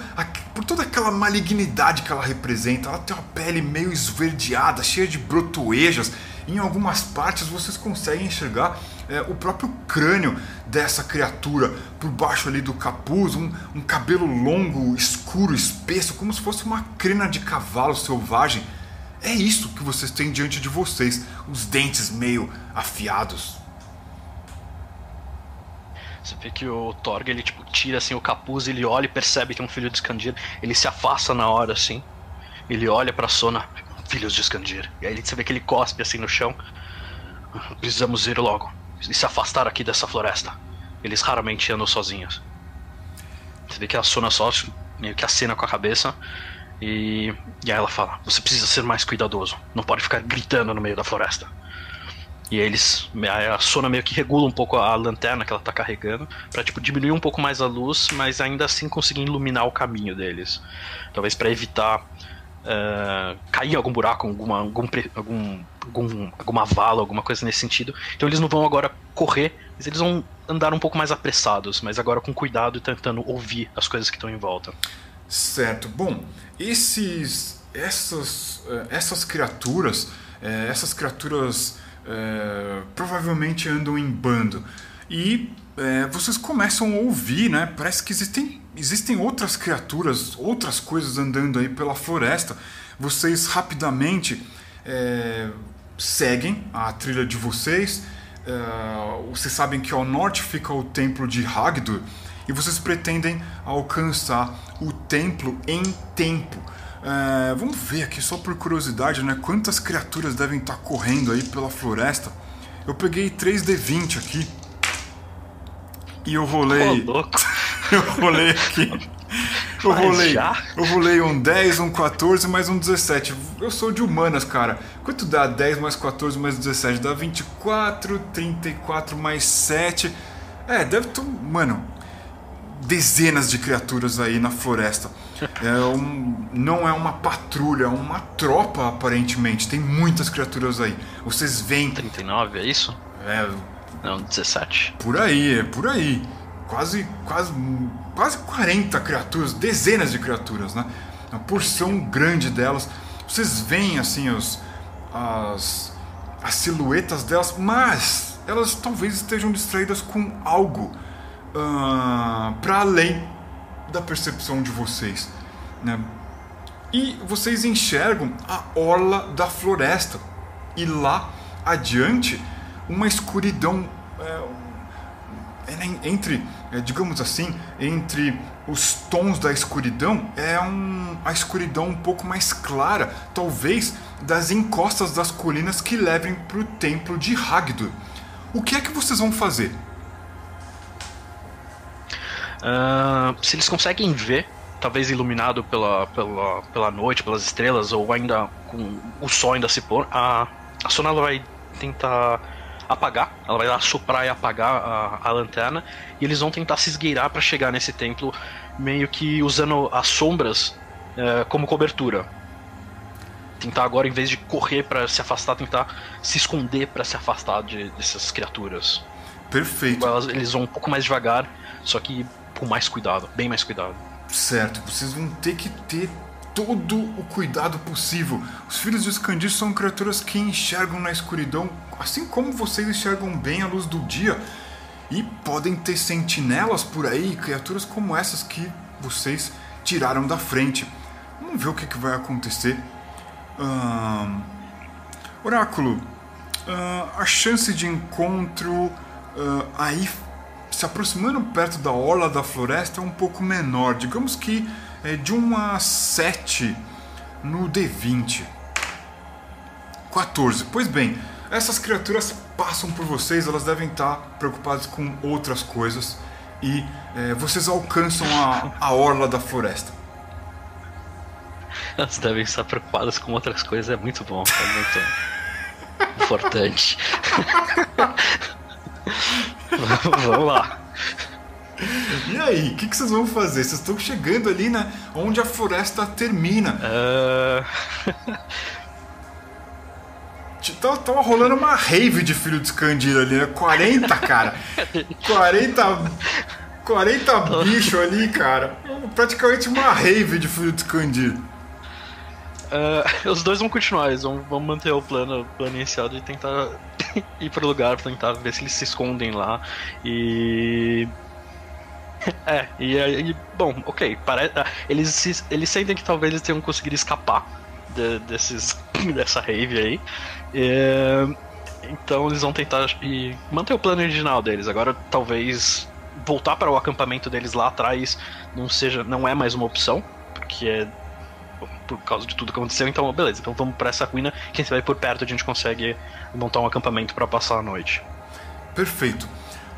por toda aquela malignidade que ela representa. Ela tem uma pele meio esverdeada, cheia de brotoejas. Em algumas partes vocês conseguem enxergar é, o próprio crânio dessa criatura por baixo ali do capuz, um, um cabelo longo, escuro, espesso, como se fosse uma crina de cavalo selvagem. É isso que vocês têm diante de vocês, os dentes meio afiados. Você vê que o Torg ele tipo tira assim o capuz, ele olha e percebe que é um filho de Skandir, ele se afasta na hora assim. Ele olha para Sona, filhos de Skandir. E aí você vê que ele cospe assim no chão. Precisamos ir logo e se afastar aqui dessa floresta. Eles raramente andam sozinhos. Você vê que a Sona só meio que acena com a cabeça. E, e aí ela fala: Você precisa ser mais cuidadoso. Não pode ficar gritando no meio da floresta. E eles. A Sona meio que regula um pouco a lanterna que ela tá carregando. para tipo, diminuir um pouco mais a luz, mas ainda assim conseguir iluminar o caminho deles. Talvez para evitar uh, cair algum buraco, alguma, algum, algum, algum, alguma vala, alguma coisa nesse sentido. Então eles não vão agora correr, mas eles vão andar um pouco mais apressados, mas agora com cuidado e tentando ouvir as coisas que estão em volta. Certo. Bom, esses, essas, eh, essas criaturas, eh, essas criaturas é, provavelmente andam em bando e é, vocês começam a ouvir, né? Parece que existem existem outras criaturas, outras coisas andando aí pela floresta. Vocês rapidamente é, seguem a trilha de vocês. É, vocês sabem que ao norte fica o templo de Hagdur e vocês pretendem alcançar o templo em tempo. É, vamos ver aqui só por curiosidade, né? Quantas criaturas devem estar correndo aí pela floresta? Eu peguei 3D20 aqui. E eu rolei. Pô, louco. [laughs] [laughs] eu rolei aqui. Eu Mas rolei, já? eu rolei um 10, um 14 mais um 17. Eu sou de humanas, cara. Quanto dá 10 mais 14 mais 17? Dá 24, 34 mais 7. É, deve ter. Mano, dezenas de criaturas aí na floresta. É um, não é uma patrulha, é uma tropa aparentemente. Tem muitas criaturas aí. Vocês veem. 39, é isso? É, Não, 17. por aí, é por aí. Quase, quase, quase 40 criaturas, dezenas de criaturas, né? Uma porção grande delas. Vocês veem assim os, as, as silhuetas delas, mas elas talvez estejam distraídas com algo para além da percepção de vocês, né? E vocês enxergam a orla da floresta e lá adiante uma escuridão é, entre, é, digamos assim, entre os tons da escuridão é um, a escuridão um pouco mais clara, talvez das encostas das colinas que levem para o templo de Hagdur. O que é que vocês vão fazer? Ah, se eles conseguem ver, talvez iluminado pela, pela, pela noite, pelas estrelas, ou ainda com o sol ainda se pôr, a, a Sona ela vai tentar apagar, ela vai lá soprar e apagar a, a lanterna, e eles vão tentar se esgueirar para chegar nesse templo, meio que usando as sombras eh, como cobertura. Tentar agora, em vez de correr para se afastar, tentar se esconder para se afastar de, dessas criaturas. Perfeito. Elas- eles vão um pouco mais devagar, só que com mais cuidado, bem mais cuidado. Certo, vocês vão ter que ter todo o cuidado possível. Os filhos de Skandir são criaturas que enxergam na escuridão, assim como vocês enxergam bem a luz do dia. E podem ter sentinelas por aí, criaturas como essas que vocês tiraram da frente. Vamos ver o que, que vai acontecer. Oráculo, ah, a chance de encontro ah, aí se aproximando perto da orla da floresta é um pouco menor. Digamos que é de 1 a 7 no D20. 14. Pois bem, essas criaturas passam por vocês, elas devem estar preocupadas com outras coisas e é, vocês alcançam a, a orla da floresta. Elas devem estar preocupadas com outras coisas, é muito bom, é muito [laughs] importante. [laughs] Vamos lá. E aí, o que, que vocês vão fazer? Vocês estão chegando ali, né? Onde a floresta termina. Ah, Tava, tava rolando uma rave de filho de Scandir ali, né? 40, cara. 40. 40 bicho ali, cara. Praticamente uma rave de filho de Scandir. ah, os dois vão continuar, eles vão, vão manter o plano, o plano inicial de tentar [laughs] ir pro lugar, tentar ver se eles se escondem lá. E. [laughs] É, e aí, bom, ok, pare... ah, eles, se- eles sentem que talvez eles tenham conseguido escapar de- desses, [laughs] dessa rave aí. É, então eles vão tentar e manter o plano original deles. Agora talvez voltar para o acampamento deles lá atrás não seja, não é mais uma opção, porque é por causa de tudo que aconteceu. Então, beleza, então vamos para essa ruína. Quem sabe por perto a gente consegue montar um acampamento para passar a noite. Perfeito.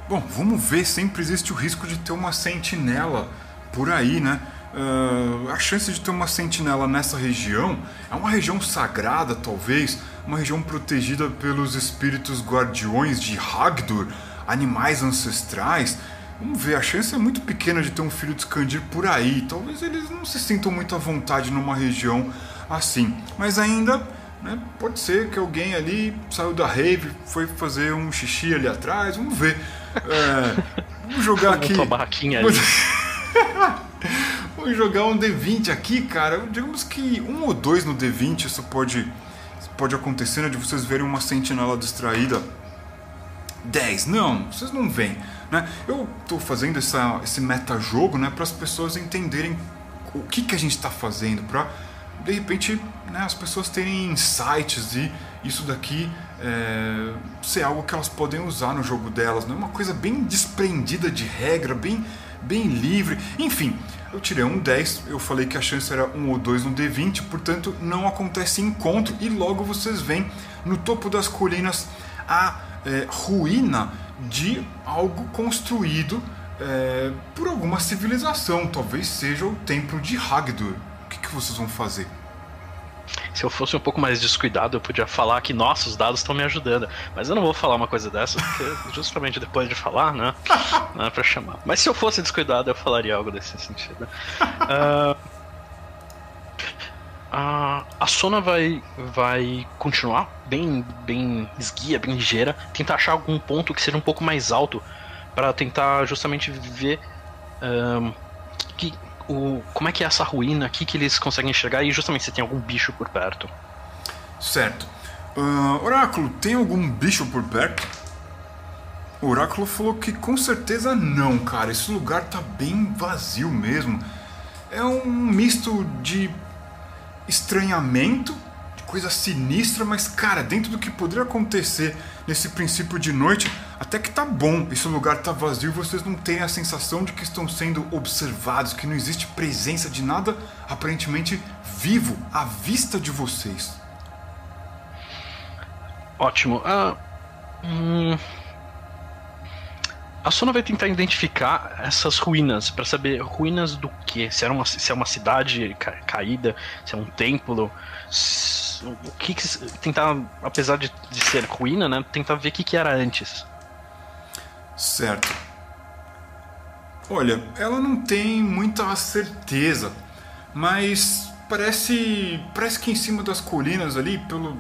Bom, vamos ver. Sempre existe o risco de ter uma sentinela por aí, né? Ah, a chance de ter uma sentinela nessa região é uma região sagrada, talvez, uma região protegida pelos espíritos guardiões de Hagdur, animais ancestrais. Vamos ver, a chance é muito pequena de ter um filho de Skandir por aí. Talvez eles não se sintam muito à vontade numa região assim. Mas ainda, né, pode ser que alguém ali saiu da rave, foi fazer um xixi ali atrás. Vamos ver. É, vamos jogar aqui. Montou a barraquinha ali. [laughs] Vamos jogar um D20 aqui, cara. Digamos que um ou dois no D20, isso pode, pode acontecer, né? De vocês verem uma sentinela distraída. 10. Não, vocês não veem. Né? Eu tô fazendo essa, esse metajogo né, para as pessoas entenderem o que, que a gente está fazendo, para de repente né, as pessoas terem insights e isso daqui é, ser algo que elas podem usar no jogo delas. Né? Uma coisa bem desprendida de regra, bem, bem livre. Enfim, eu tirei um 10, eu falei que a chance era um ou dois no D20, portanto não acontece encontro e logo vocês veem no topo das colinas a é, ruína de algo construído é, por alguma civilização. Talvez seja o templo de Hagdur. O que, que vocês vão fazer? Se eu fosse um pouco mais descuidado, eu podia falar que, nossa, os dados estão me ajudando. Mas eu não vou falar uma coisa dessa, porque [laughs] justamente depois de falar, né? Não é pra chamar. Mas se eu fosse descuidado, eu falaria algo desse sentido. Uh, a, [laughs] a Sona vai, vai continuar bem, bem esguia, bem ligeira, tentar achar algum ponto que seja um pouco mais alto para tentar justamente ver que, o, como é que é essa ruína aqui que eles conseguem enxergar e justamente se tem algum bicho por perto. Certo. Uh, Oráculo, tem algum bicho por perto? O Oráculo falou que com certeza não, cara. Esse lugar tá bem vazio mesmo. É um misto de estranhamento, de coisa sinistra, mas cara, dentro do que poderia acontecer nesse princípio de noite, até que tá bom. Esse lugar tá vazio, vocês não têm a sensação de que estão sendo observados, que não existe presença de nada aparentemente vivo à vista de vocês. Ótimo. Uh, hum, a Sona vai tentar identificar essas ruínas para saber ruínas do que? Se, era uma, se é uma cidade ca caída, se é um templo. Se, o que, que, tentar, apesar de, de, ser ruína, né? Tentar ver o que, que era antes. Certo. Olha, ela não tem muita certeza, mas parece parece que em cima das colinas ali, pelo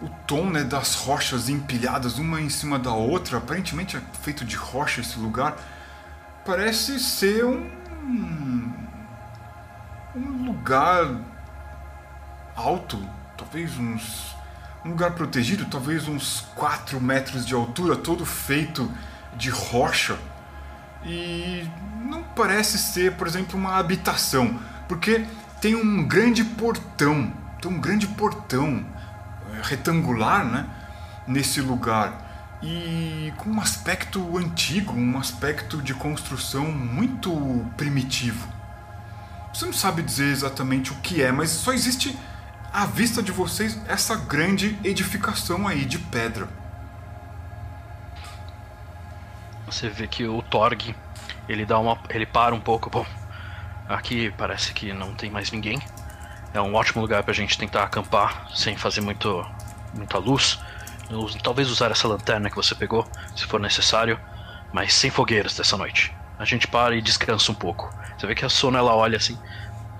o tom né, das rochas empilhadas uma em cima da outra, aparentemente é feito de rocha esse lugar, parece ser um, um lugar alto, talvez uns. um lugar protegido, talvez uns 4 metros de altura, todo feito de rocha. E não parece ser, por exemplo, uma habitação, porque tem um grande portão, tem um grande portão retangular, né? Nesse lugar e com um aspecto antigo, um aspecto de construção muito primitivo. Você não sabe dizer exatamente o que é, mas só existe à vista de vocês essa grande edificação aí de pedra. Você vê que o Torg ele dá uma, ele para um pouco, bom. Aqui parece que não tem mais ninguém. É um ótimo lugar pra gente tentar acampar sem fazer muito, muita luz. Talvez usar essa lanterna que você pegou, se for necessário, mas sem fogueiras dessa noite. A gente para e descansa um pouco. Você vê que a Sona ela olha assim.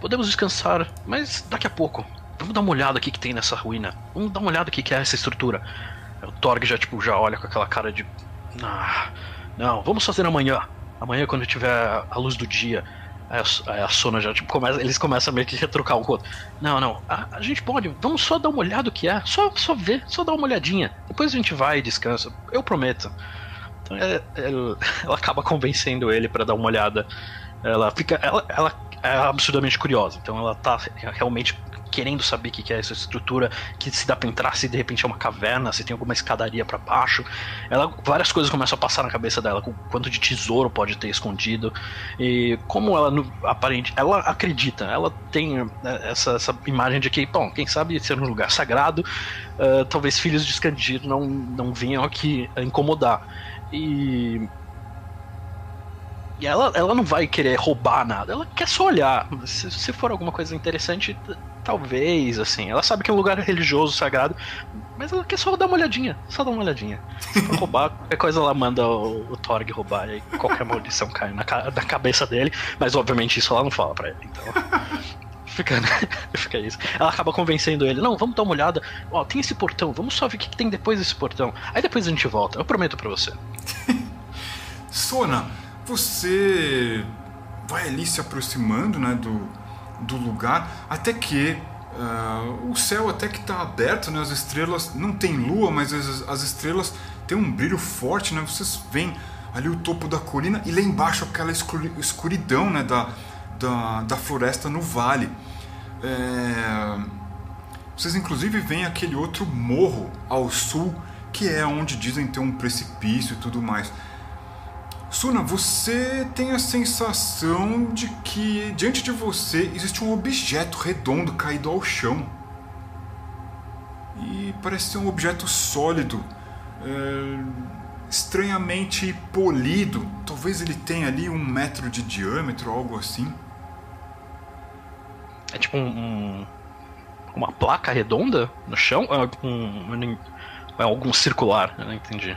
Podemos descansar, mas daqui a pouco. Vamos dar uma olhada aqui que tem nessa ruína. Vamos dar uma olhada aqui que é essa estrutura. O Torg já tipo já olha com aquela cara de ah, não, vamos fazer amanhã. Amanhã quando tiver a luz do dia. A, a Sona já, tipo, começa, eles começam a meio que retrucar um com o outro. Não, não, a, a, gente pode, vamos só dar uma olhada o que é, só, só ver, só dar uma olhadinha. Depois a gente vai e descansa, eu prometo. Então é, é, ela [laughs] acaba convencendo ele para dar uma olhada. Ela fica, ela, ela é absurdamente curiosa, então ela tá realmente querendo saber o que é essa estrutura, que se dá pra entrar, se de repente é uma caverna, se tem alguma escadaria para baixo. Ela, várias coisas começam a passar na cabeça dela, com quanto de tesouro pode ter escondido. E como ela aparente, ela acredita, ela tem né, essa, essa imagem de que, bom, quem sabe ser um lugar sagrado, uh, talvez filhos de Scandir não, não venham aqui incomodar. E e ela, ela não vai querer roubar nada, ela quer só olhar. Se, se for alguma coisa interessante, talvez, assim. Ela sabe que é um lugar religioso, sagrado, mas ela quer só dar uma olhadinha. Só dar uma olhadinha. Se for roubar, [laughs] qualquer coisa ela manda o, o Torg roubar e qualquer maldição cai na, na cabeça dele. Mas obviamente isso ela não fala pra ele, então. [laughs] Fica, né? Fica isso. Ela acaba convencendo ele: não, vamos dar uma olhada. Ó, tem esse portão, vamos só ver o que tem depois desse portão. Aí depois a gente volta, eu prometo pra você. [laughs] Sona, você vai ali se aproximando né, do, do lugar, até que uh, o céu até que está aberto, né, as estrelas não tem lua, mas as, as estrelas têm um brilho forte, né, vocês veem ali o topo da colina e lá embaixo aquela escuridão né, da, da, da floresta no vale. É... Vocês inclusive veem aquele outro morro ao sul que é onde dizem ter um precipício e tudo mais. Suna, você tem a sensação de que diante de você existe um objeto redondo caído ao chão. E parece ser um objeto sólido. É... estranhamente polido. Talvez ele tenha ali um metro de diâmetro, algo assim. É tipo um, um uma placa redonda no chão? É, um, é algum circular? Eu não entendi.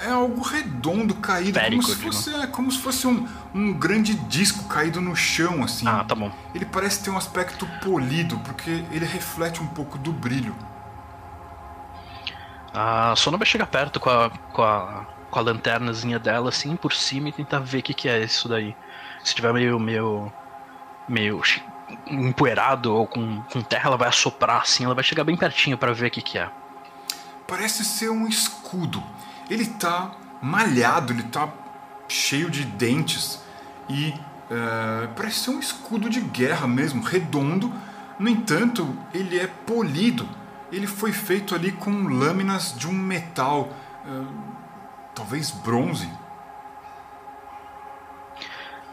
É algo redondo caído, como se fosse, é, como se fosse um, um grande disco caído no chão, assim. Ah, tá bom. Ele parece ter um aspecto polido, porque ele reflete um pouco do brilho. A Sona vai chegar perto com a, com a, com a lanternazinha dela, assim, por cima e tentar ver o que, que é isso daí. Se tiver meio, meio, meio empoeirado ou com, com terra, ela vai assoprar, assim, ela vai chegar bem pertinho para ver o que, que é. Parece ser um escudo ele tá malhado, ele tá cheio de dentes e é, parece ser um escudo de guerra mesmo, redondo. No entanto, ele é polido. Ele foi feito ali com lâminas de um metal, é, talvez bronze.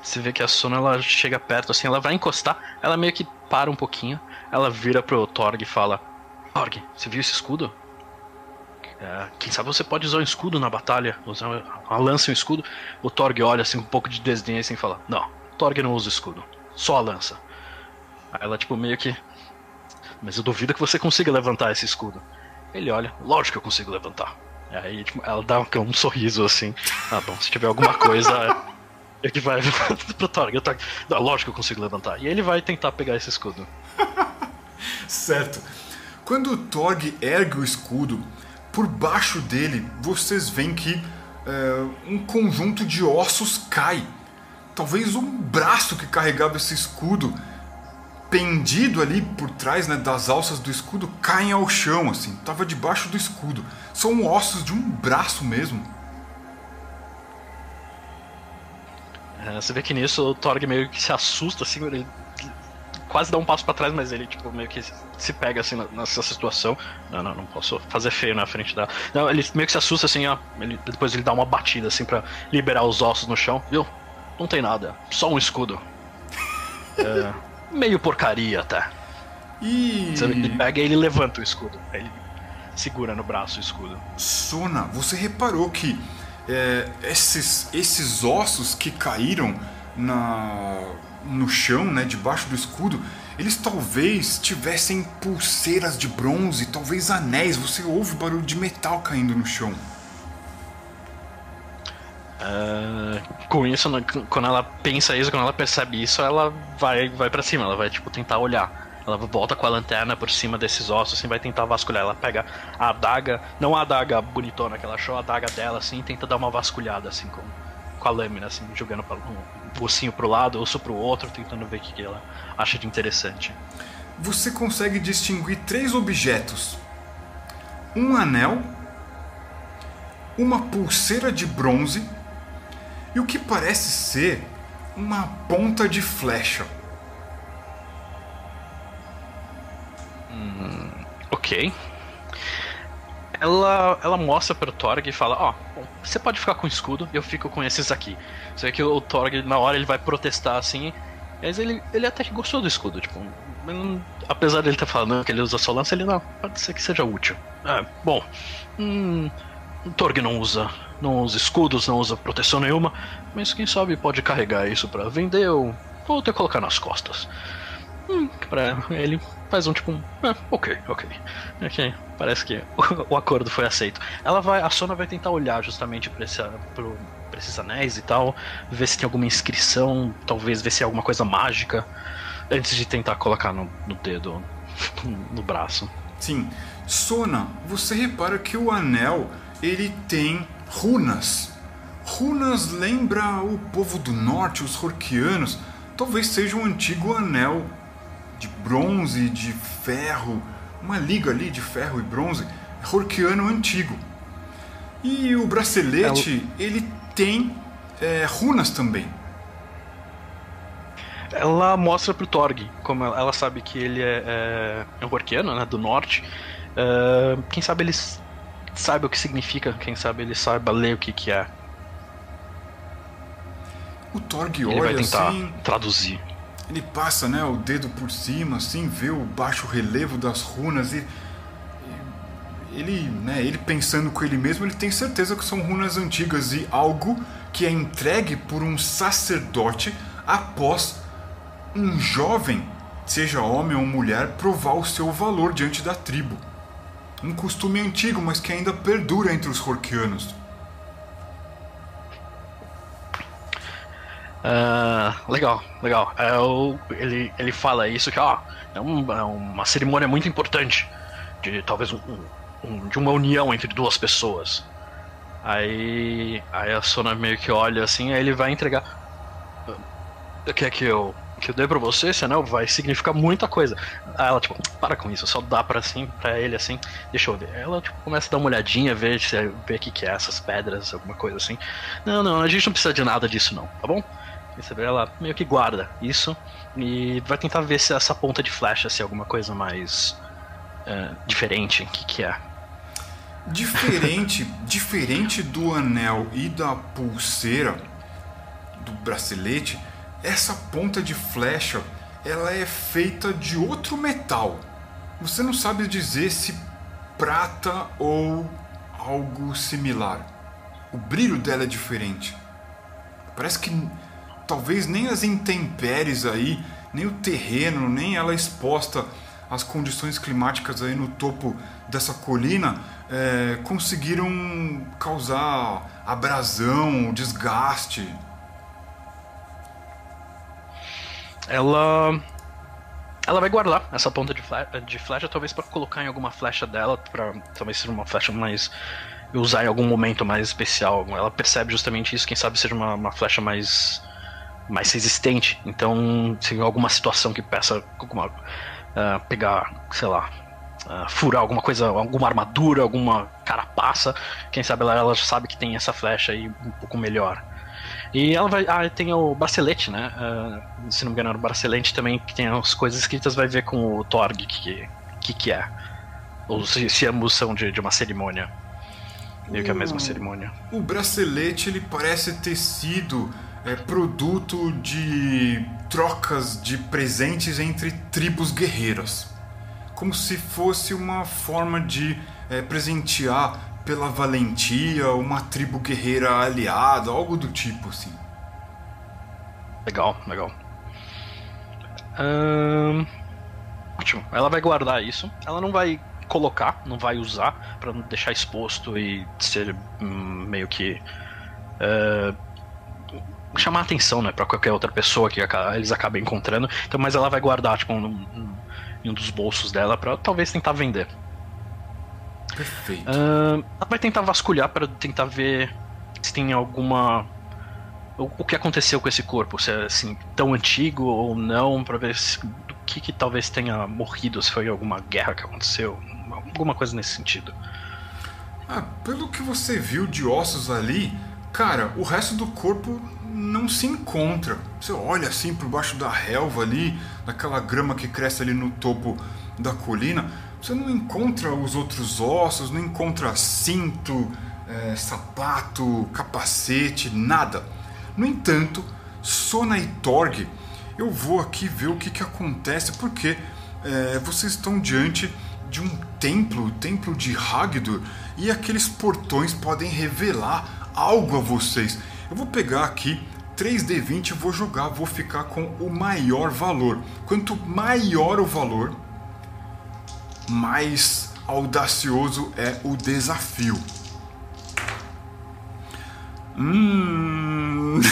Você vê que a Sona ela chega perto, assim, ela vai encostar, ela meio que para um pouquinho, ela vira pro Torg e fala: Torg, você viu esse escudo? É, quem sabe você pode usar um escudo na batalha, usar uma lança e um escudo. O Torg olha assim, um pouco de desdém assim e fala: Não, Torg não usa escudo, só a lança. Aí ela, tipo, meio que. Mas eu duvido que você consiga levantar esse escudo. Ele olha: Lógico que eu consigo levantar. Aí tipo, ela dá um, um, sorriso assim: Ah, bom, se tiver alguma coisa. é que vai [laughs] pro Torg. Torg não, lógico que eu consigo levantar. E ele vai tentar pegar esse escudo. [laughs] certo. Quando o Torg ergue o escudo, por baixo dele vocês veem que é, um conjunto de ossos cai. Talvez um braço que carregava esse escudo, pendido ali por trás né, das alças do escudo, caem ao chão, assim. Tava debaixo do escudo. São ossos de um braço mesmo. É, você vê que nisso o Torg meio que se assusta, assim, ele quase dá um passo para trás, mas ele, tipo, meio que se pega assim nessa situação. Não, não, não posso fazer feio na frente da. Não, ele meio que se assusta assim, ó. Ele, depois ele dá uma batida assim para liberar os ossos no chão, viu? Não tem nada, só um escudo. [laughs] é, meio porcaria até. E. Ele pega e ele levanta o escudo. Aí ele segura no braço o escudo. Sona, você reparou que é, esses, esses ossos que caíram na, no chão, né, debaixo do escudo, eles talvez tivessem pulseiras de bronze, talvez anéis. Você ouve barulho de metal caindo no chão. Uh, com isso, quando ela pensa isso, quando ela percebe isso, ela vai, vai para cima, ela vai tipo tentar olhar. Ela volta com a lanterna por cima desses ossos, assim, vai tentar vasculhar. Ela pega a adaga, não a adaga bonitona que ela achou, a adaga dela, assim, e tenta dar uma vasculhada, assim, com, com a lâmina, assim, jogando pra, ossinho pro lado, osso pro outro, tentando ver o que ela acha de interessante. Você consegue distinguir três objetos: um anel, uma pulseira de bronze e o que parece ser uma ponta de flecha. Hum, ok. Ela, ela mostra pro Torg e fala: Ó, oh, você pode ficar com o escudo eu fico com esses aqui. Você vê que o Torg, na hora, ele vai protestar assim. Mas ele, ele até que gostou do escudo, tipo. apesar dele estar tá falando que ele usa só lança, ele não. Pode ser que seja útil. É, bom. Hum, o Torg não usa. Não usa escudos, não usa proteção nenhuma. Mas quem sabe pode carregar isso para vender ou, ou até colocar nas costas. Hum, pra ele faz um tipo um. Ah, ok, ok. Ok. Parece que o, [laughs] o, acordo foi aceito. Ela vai. A Sona vai tentar olhar justamente pra, esse, pro, pra esses anéis e tal. Ver se tem alguma inscrição. Talvez ver se é alguma coisa mágica. Antes de tentar colocar no, no dedo. [laughs] no braço. Sim. Sona, você repara que o anel ele tem runas. Runas lembra o povo do norte, os Horkianos. Talvez seja um antigo anel de bronze, de ferro, uma liga ali de ferro e bronze, Horkiano antigo. E o bracelete, é ele tem é, runas também. Ela mostra pro Torg, como ela sabe que ele é, é, é um Horkiano, né, do norte. Uh, quem sabe ele sabe o que significa, quem sabe ele saiba ler o que, que é. O Torg ele olha vai tentar assim, traduzir. Ele passa, né, o dedo por cima, assim, vê o baixo relevo das runas e, ele, né, ele pensando com ele mesmo, ele tem certeza que são runas antigas e algo que é entregue por um sacerdote após um jovem, seja homem ou mulher, provar o seu valor diante da tribo. Um costume antigo, mas que ainda perdura entre os Horkianos. Uh, legal, legal. É, o, ele, ele fala isso que ó, é, um, é uma cerimônia muito importante de talvez um, um, de uma união entre duas pessoas. Aí, aí a Sona meio que olha assim, aí ele vai entregar. Quer que eu que eu dei pra você, anel vai significar muita coisa. Aí ela, tipo, para com isso, só dá pra, assim, pra ele assim, deixa eu ver. Ela, tipo, começa a dar uma olhadinha, ver, ver o que, que é essas pedras, alguma coisa assim. Não, não, a gente não precisa de nada disso, não, tá bom? Ela meio que guarda isso e vai tentar ver se essa ponta de flecha, se é alguma coisa mais uh, diferente, o que, que é. Diferente, [laughs] diferente do anel e da pulseira, do bracelete, essa ponta de flecha ela é feita de outro metal. Você não sabe dizer se prata ou algo similar. O brilho dela é diferente. Parece que talvez nem as intempéries aí, nem o terreno, nem ela exposta às condições climáticas aí no topo dessa colina é, conseguiram causar abrasão, desgaste ela ela vai guardar essa ponta de flecha, de flecha talvez para colocar em alguma flecha dela, para talvez ser uma flecha mais usar em algum momento mais especial. Ela percebe justamente isso, quem sabe seja uma, uma flecha mais mais resistente. Então, se alguma situação que peça alguma, uh, pegar, sei lá, uh, furar alguma coisa, alguma armadura, alguma carapaça, quem sabe ela, ela sabe que tem essa flecha aí um pouco melhor. E ela vai. Ah, tem o bracelete, né? Uh, se não me engano, o bracelete também que tem as coisas escritas, vai ver com o Torg que, que, que é. Ou se, se ambos são de, de uma cerimônia. Meio que a mesma cerimônia. O bracelete ele parece ter sido é, produto de trocas de presentes entre tribos guerreiras. Como se fosse uma forma de é, presentear pela valentia, uma tribo guerreira aliada, algo do tipo assim. Legal, legal. Hum, ótimo. Ela vai guardar isso. Ela não vai colocar, não vai usar para não deixar exposto e ser hum, meio que uh, chamar atenção, né, para qualquer outra pessoa que eles acabem encontrando. Então, mas ela vai guardar tipo um, em um dos bolsos dela para talvez tentar vender. Perfeito. Uh, ela vai tentar vasculhar para tentar ver se tem alguma. O, o, que aconteceu com esse corpo, se é assim, tão antigo ou não, para ver se, do que, que talvez tenha morrido, se foi alguma guerra que aconteceu, alguma coisa nesse sentido. Ah, pelo que você viu de ossos ali, cara, o resto do corpo não se encontra. Você olha assim por baixo da relva ali, naquela grama que cresce ali no topo da colina, você não encontra os outros ossos, não encontra cinto, é, sapato, capacete, nada. No entanto, Sona e Torg, eu vou aqui ver o que, que acontece, porque é, vocês estão diante de um templo, o templo de Hagdur, e aqueles portões podem revelar algo a vocês. Eu vou pegar aqui 3D20 e vou jogar, vou ficar com o maior valor. Quanto maior o valor, mais audacioso é o desafio. Hum. [laughs]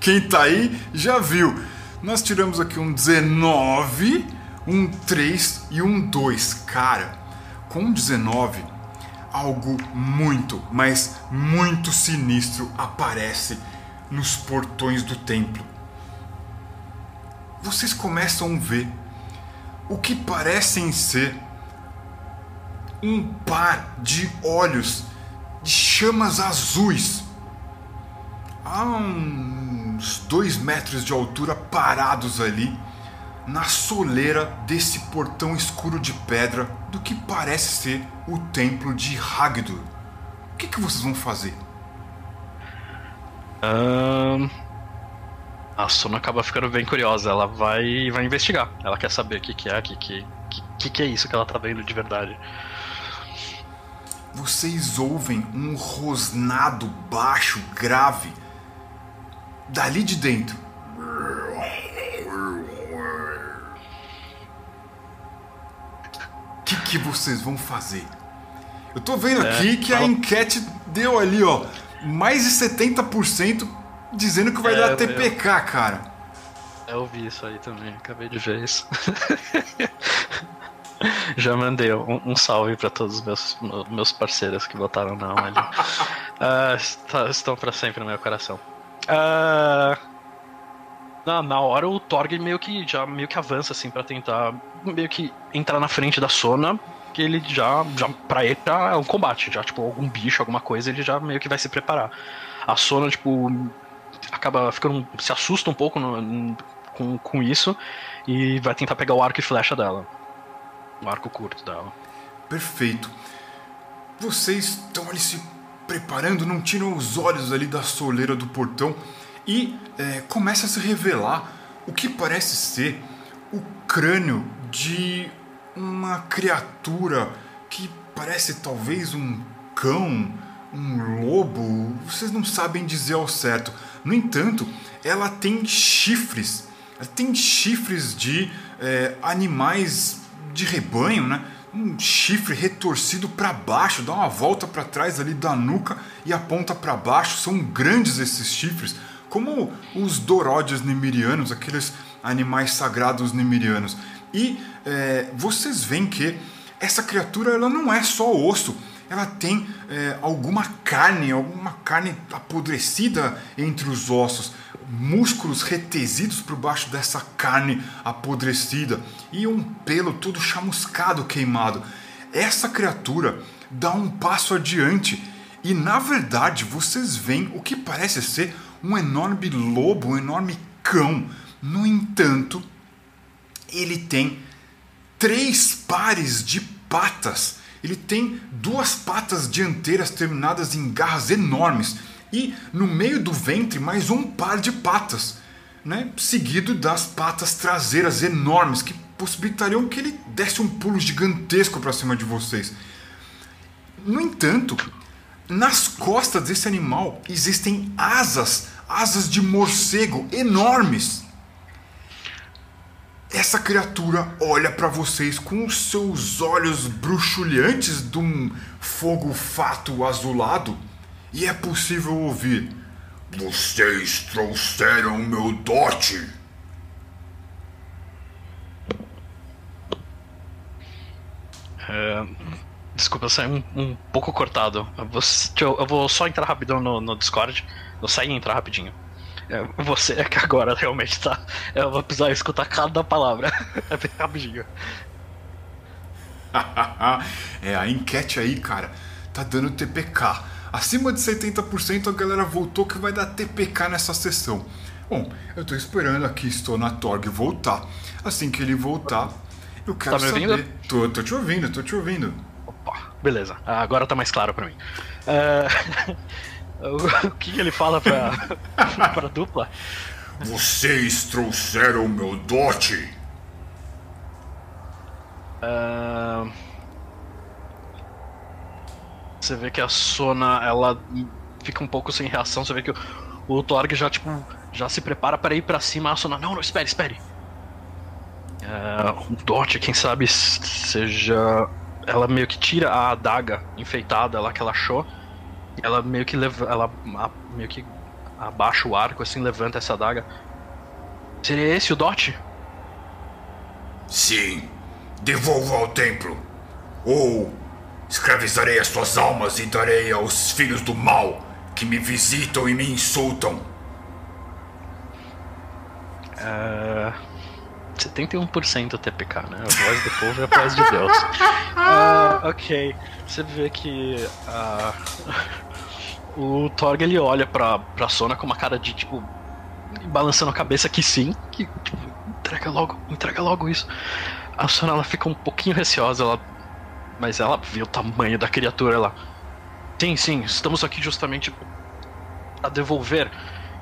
Quem tá aí já viu. Nós tiramos aqui um 19, um 3 e um 2. Cara, com 19, algo muito, mas muito sinistro aparece nos portões do templo. Vocês começam a ver o que parecem ser um par de olhos de chamas azuis a uns dois metros de altura parados ali na soleira desse portão escuro de pedra do que parece ser o templo de Hagdur. O que, que vocês vão fazer? Um, a Sona acaba ficando bem curiosa. Ela vai vai investigar. Ela quer saber o que, que é, o que, que, que, que, que é isso que ela tá vendo de verdade. Vocês ouvem um rosnado baixo, grave, dali de dentro. Que, que vocês vão fazer? Eu tô vendo é, aqui que a enquete deu ali, ó, mais de 70% dizendo que vai é, dar TPK, eu, cara. Eu vi isso aí também, acabei de ver isso. [laughs] Já mandei um, um salve para todos os meus, meus parceiros que votaram não ali. [laughs] uh, estão para sempre no meu coração. Uh, na, na hora o Torg meio que já meio que avança assim para tentar meio que entrar na frente da Sona, que ele já já para ele tá, é um combate, já tipo algum bicho, alguma coisa, ele já meio que vai se preparar. A Sona tipo acaba ficando se assusta um pouco no, com, com isso e vai tentar pegar o arco e flecha dela. O arco curto dela. Perfeito. Vocês estão ali se preparando, não tiram os olhos ali da soleira do portão e é, começa a se revelar o que parece ser o crânio de uma criatura que parece talvez um cão, um lobo, vocês não sabem dizer ao certo. No entanto, ela tem chifres, ela tem chifres de é, animais de rebanho, né? Um chifre retorcido para baixo, dá uma volta para trás ali da nuca e aponta para baixo. São grandes esses chifres, como os doródios nemirianos, aqueles animais sagrados nemirianos. E é, vocês veem que essa criatura ela não é só osso, ela tem é, alguma carne, alguma carne apodrecida entre os ossos músculos retesidos por baixo dessa carne apodrecida e um pelo todo chamuscado, queimado. Essa criatura dá um passo adiante e na verdade vocês veem o que parece ser um enorme lobo, um enorme cão. No entanto, ele tem três pares de patas. Ele tem duas patas dianteiras terminadas em garras enormes e no meio do ventre mais um par de patas, né? seguido das patas traseiras enormes que possibilitariam que ele desse um pulo gigantesco para cima de vocês. No entanto, nas costas desse animal existem asas, asas de morcego enormes. Essa criatura olha para vocês com seus olhos bruxuleantes de um fogo fato azulado e é possível ouvir: Vocês trouxeram meu dote. É, desculpa, eu saí um, um pouco cortado. Eu vou, eu vou, só entrar rapidão no, no Discord. Eu saí e entrar rapidinho. É, você é que agora realmente tá. Eu vou precisar escutar cada palavra. [laughs] É bem rapidinho. [laughs] é, a enquete aí, cara, tá dando TPK. Acima de 70% a galera voltou que vai dar TPK nessa sessão. Bom, eu tô esperando aqui, estou na Torg voltar. Assim que ele voltar, eu quero tá me saber. Ouvindo? Tô, tô te ouvindo, tô te ouvindo. Opa, beleza. Agora tá mais claro para mim. Uh, [laughs] [laughs] o que ele fala pra, [laughs] pra dupla? Vocês trouxeram meu dote. Uh, você vê que a Sona, ela fica um pouco sem reação. Você vê que o, o Torg já, tipo, já se prepara para ir para cima. A Sona, não, não, espere, espere. É, o Dot, quem sabe seja. Ela meio que tira a adaga enfeitada lá que ela achou. Ela meio que leva. Ela meio que abaixa o arco, assim, levanta essa adaga. Seria esse o Dot? Sim. Devolva ao templo. Ou Escravizarei as suas almas e darei aos filhos do mal que me visitam e me insultam. Uh, 71% TPK, né? A voz do povo é a voz de Deus. Uh, [laughs] ok. Você vê que uh, o Torg ele olha pra, pra Sona com uma cara de tipo. balançando a cabeça que sim, que tipo, entrega logo, entrega logo isso. A Sona ela fica um pouquinho receosa, ela mas ela viu o tamanho da criatura lá. Sim, sim, estamos aqui justamente a devolver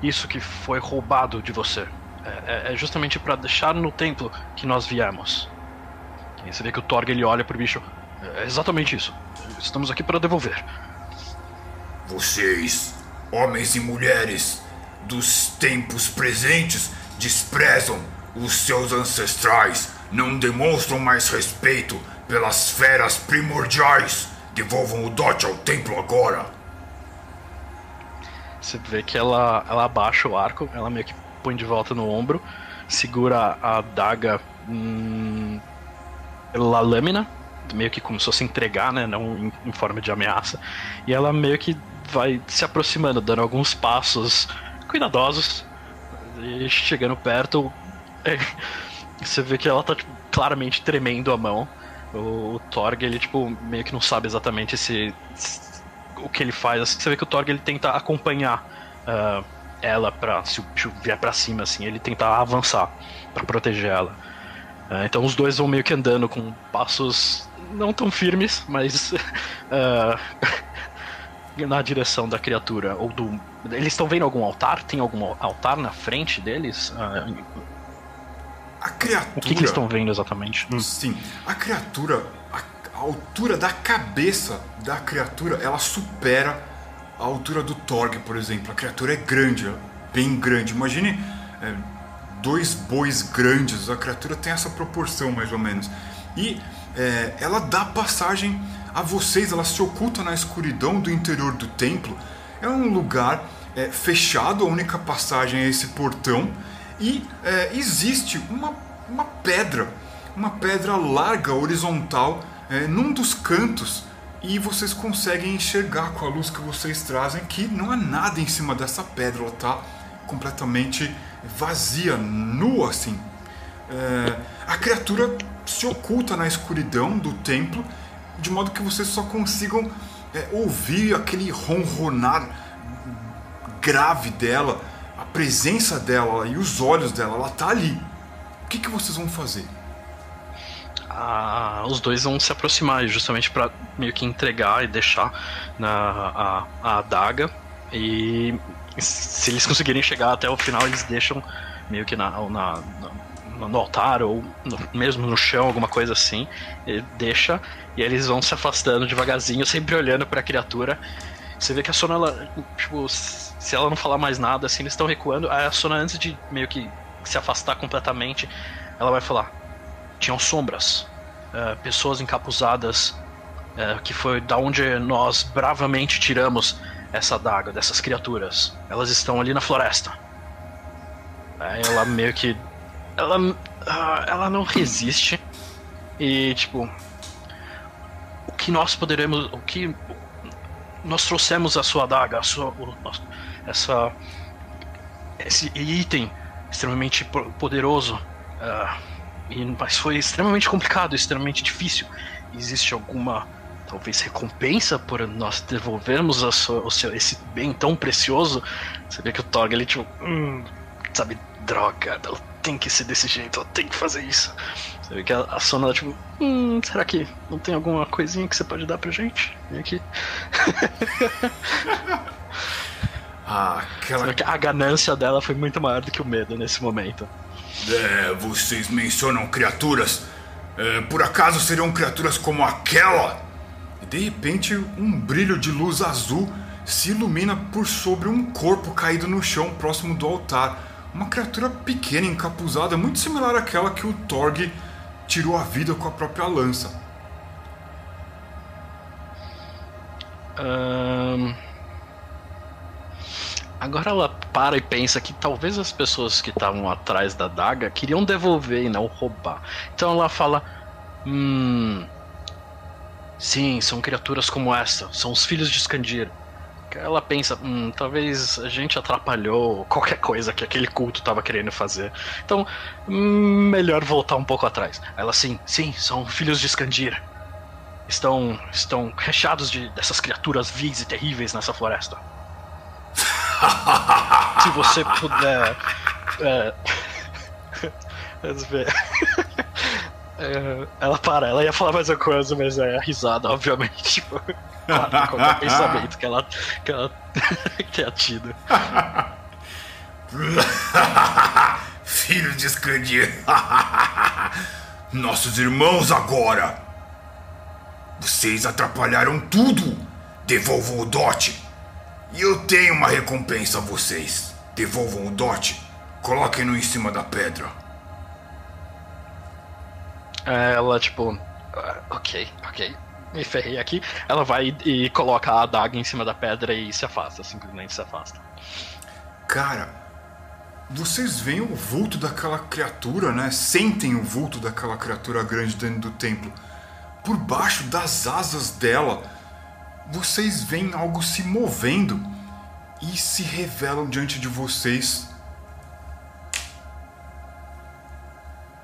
isso que foi roubado de você. É, é, é justamente para deixar no templo que nós viemos. E você vê que o Torg ele olha pro bicho. É exatamente isso. Estamos aqui para devolver. Vocês, homens e mulheres dos tempos presentes, desprezam os seus ancestrais, não demonstram mais respeito pelas feras primordiais. Devolvam o dote ao templo agora. Você vê que ela, ela abaixa o arco, ela meio que põe de volta no ombro, segura a daga hum, pela lâmina, meio que como se fosse entregar, né? Não em, em forma de ameaça. E ela meio que vai se aproximando, dando alguns passos cuidadosos. E chegando perto, [laughs] é, você vê que ela tá tipo, claramente tremendo a mão. O, o Torg, ele tipo, meio que não sabe exatamente se, se o que ele faz. Assim, você vê que o Torg ele tenta acompanhar uh, ela para se o bicho vier para cima, assim, ele tenta avançar para proteger ela. Uh, então os dois vão meio que andando com passos não tão firmes, mas uh, [laughs] na direção da criatura ou do. Eles estão vendo algum altar? Tem algum altar na frente deles? Uh, a criatura. O que, que eles estão vendo exatamente? Sim, a criatura, a, a, altura da cabeça da criatura, ela supera a altura do Torg, por exemplo. A criatura é grande, bem grande. Imagine é, dois bois grandes. A criatura tem essa proporção mais ou menos. E é, ela dá passagem a vocês, ela se oculta na escuridão do interior do templo. É um lugar é, fechado, a única passagem é esse portão. E é, existe uma, uma pedra, uma pedra larga, horizontal, é, num dos cantos. E vocês conseguem enxergar com a luz que vocês trazem que não há nada em cima dessa pedra, ela está completamente vazia, nua assim. É, a criatura se oculta na escuridão do templo, de modo que vocês só consigam é, ouvir aquele ronronar grave dela, a presença dela e os olhos dela. Ela tá ali. O que, que vocês vão fazer? Ah, os dois vão se aproximar justamente para meio que entregar e deixar na, a, a adaga. E se eles conseguirem chegar até o final, eles deixam meio que na, na, na no altar ou no, mesmo no chão, alguma coisa assim. deixa e eles vão se afastando devagarzinho, sempre olhando para a criatura. Você vê que a Sona, ela, tipo, se ela não falar mais nada, assim, eles estão recuando. Aí a Sona, antes de meio que se afastar completamente, ela vai falar: tinham sombras, uh, pessoas encapuzadas, uh, que foi da onde nós bravamente tiramos essa daga dessas criaturas. Elas estão ali na floresta. Aí ela meio que ela, ah, ela não resiste. E, tipo, que nós poderemos. O que. Nós trouxemos a sua adaga, a sua, o, essa. Esse item extremamente poderoso. Uh, e, mas foi extremamente complicado, extremamente difícil. Existe alguma. Talvez recompensa por nós devolvermos a sua, o seu, esse bem tão precioso. Você vê que o Tog ele tipo. Hum, sabe, droga, tem que ser desse jeito, ela tem que fazer isso. Você vê que a, a Sona, tipo, hum, será que não tem alguma coisinha que você pode dar pra gente? Vem aqui. [laughs] ah, aquela... que a ganância dela foi muito maior do que o medo nesse momento. É, vocês mencionam criaturas. É, por acaso seriam criaturas como aquela? E de repente, um brilho de luz azul se ilumina por sobre um corpo caído no chão próximo do altar uma criatura pequena, encapuzada, muito similar àquela que o Torg tirou a vida com a própria lança. Um... Agora ela para e pensa que talvez as pessoas que estavam atrás da daga queriam devolver e não roubar. Então ela fala: Hum. Sim, são criaturas como essa, são os filhos de Skandir ela pensa, hum, talvez a gente atrapalhou qualquer coisa que aquele culto estava querendo fazer. Então, hum, melhor voltar um pouco atrás. Ela, sim, sim, são filhos de Skandir. Estão, estão recheados de, dessas criaturas vis e terríveis nessa floresta. [laughs] Se você puder. É, [laughs] é, ela para, ela ia falar mais uma coisa, mas é risada, obviamente. [laughs] Tipo qualquer pensamento [laughs] que ela, que ela [laughs] tenha tido. [laughs] Filho de Scandir. nossos irmãos agora. Vocês atrapalharam tudo. Devolvam o dote. E eu tenho uma recompensa a vocês. Devolvam o dote. Coloquem-no em cima da pedra. Ela, tipo, ah, ok, ok, me ferrei aqui. Ela vai e coloca a adaga em cima da pedra e se afasta, simplesmente se afasta. Cara, vocês veem o vulto daquela criatura, né? Sentem o vulto daquela criatura grande dentro do templo. Por baixo das asas dela, vocês veem algo se movendo e se revelam diante de vocês.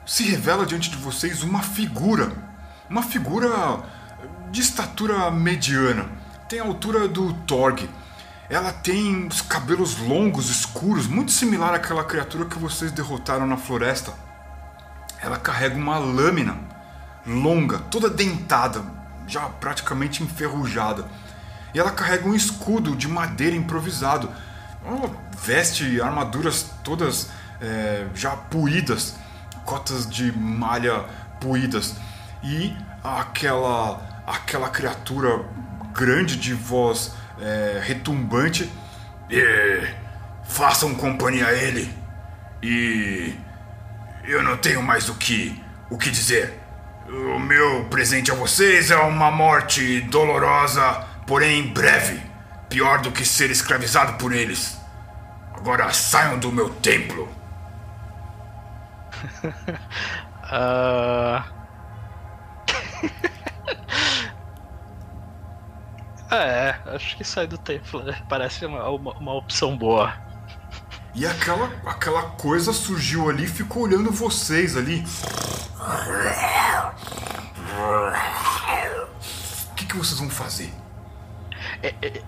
Se revela diante de vocês uma figura, uma figura de estatura mediana, tem a altura do Torg. Ela tem os cabelos longos, escuros, muito similar àquela criatura que vocês derrotaram na floresta. Ela carrega uma lâmina longa, toda dentada, já praticamente enferrujada. E ela carrega um escudo de madeira improvisado. Ela veste armaduras todas é, já puídas, cotas de malha puídas. E aquela, aquela criatura grande de voz é, retumbante. E, façam companhia a ele. E eu não tenho mais o que, o que dizer. O meu presente a vocês é uma morte dolorosa, porém breve. Pior do que ser escravizado por eles. Agora saiam do meu templo. uh... [laughs] [laughs] É, acho que sair do templo né? parece uma, uma, uma, opção boa. E aquela, aquela coisa surgiu ali e ficou olhando vocês ali. O que, que vocês vão fazer?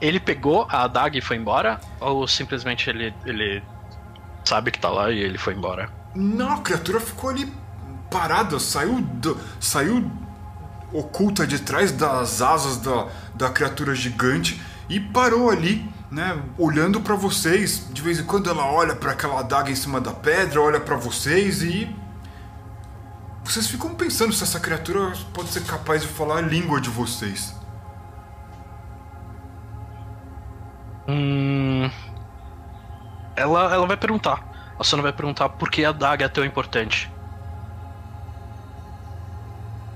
Ele pegou a adaga e foi embora? Ou simplesmente ele, ele sabe que tá lá e ele foi embora? Não, a criatura ficou ali parada, saiu, do, saiu oculta de trás das asas da, da criatura gigante e parou ali, né, olhando para vocês. De vez em quando ela olha para aquela adaga em cima da pedra, olha para vocês e vocês ficam pensando se essa criatura pode ser capaz de falar a língua de vocês. Hum... Ela, ela vai perguntar. A Sona vai perguntar por que a adaga é tão importante.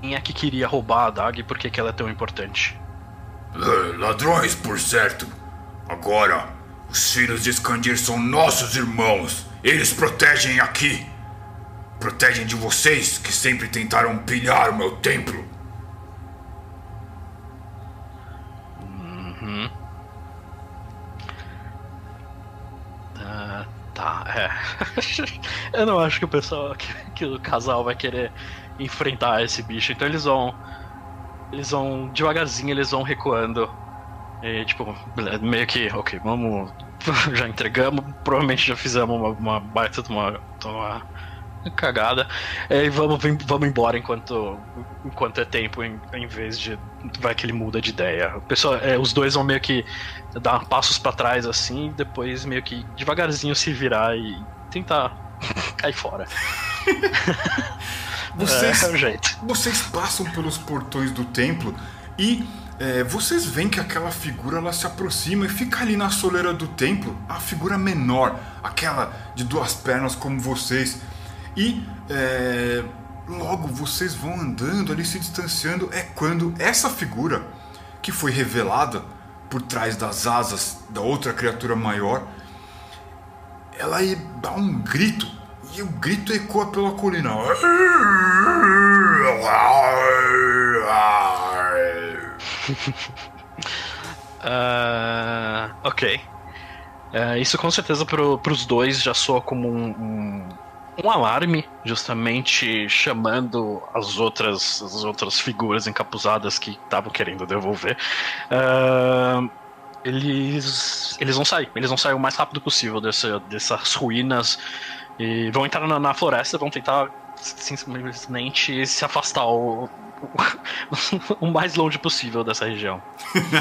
Quem é que queria roubar a adaga e por que, que ela é tão importante? Ladrões, por certo. Agora, os filhos de Skandir são nossos irmãos. Eles protegem aqui. Protegem de vocês que sempre tentaram pilhar o meu templo. Uhum. Ah, tá, é. [laughs] Eu não acho que o pessoal, que, que o casal vai querer enfrentar esse bicho. Então eles vão. Eles vão devagarzinho, eles vão recuando. E, tipo, meio que, ok, vamos. [laughs] Já entregamos, provavelmente já fizemos uma, uma baita de uma, uma cagada. E vamos, vamos embora enquanto, enquanto é tempo, em, em vez de. Vai que ele muda de ideia. O pessoal, é, os dois vão meio que dar passos para trás assim, depois meio que devagarzinho se virar e tentar [laughs] cair fora. [laughs] Vocês, é, é jeito. vocês passam pelos portões do templo e é, vocês veem que aquela figura ela se aproxima e fica ali na soleira do templo, a figura menor, aquela de duas pernas como vocês. E é, logo vocês vão andando ali se distanciando. É quando essa figura que foi revelada por trás das asas da outra criatura maior, ela dá um grito e o grito ecoa pela colina. uh, [laughs] ok. Uh, isso com certeza pro, pros dois já soa como um, um, um, alarme, justamente chamando as outras, as outras figuras encapuzadas que estavam querendo devolver. Uh, eles, eles vão sair, eles vão sair o mais rápido possível dessa, dessas ruínas e vão entrar na, na floresta, vão tentar simplesmente se afastar o, [laughs] o mais longe possível dessa região.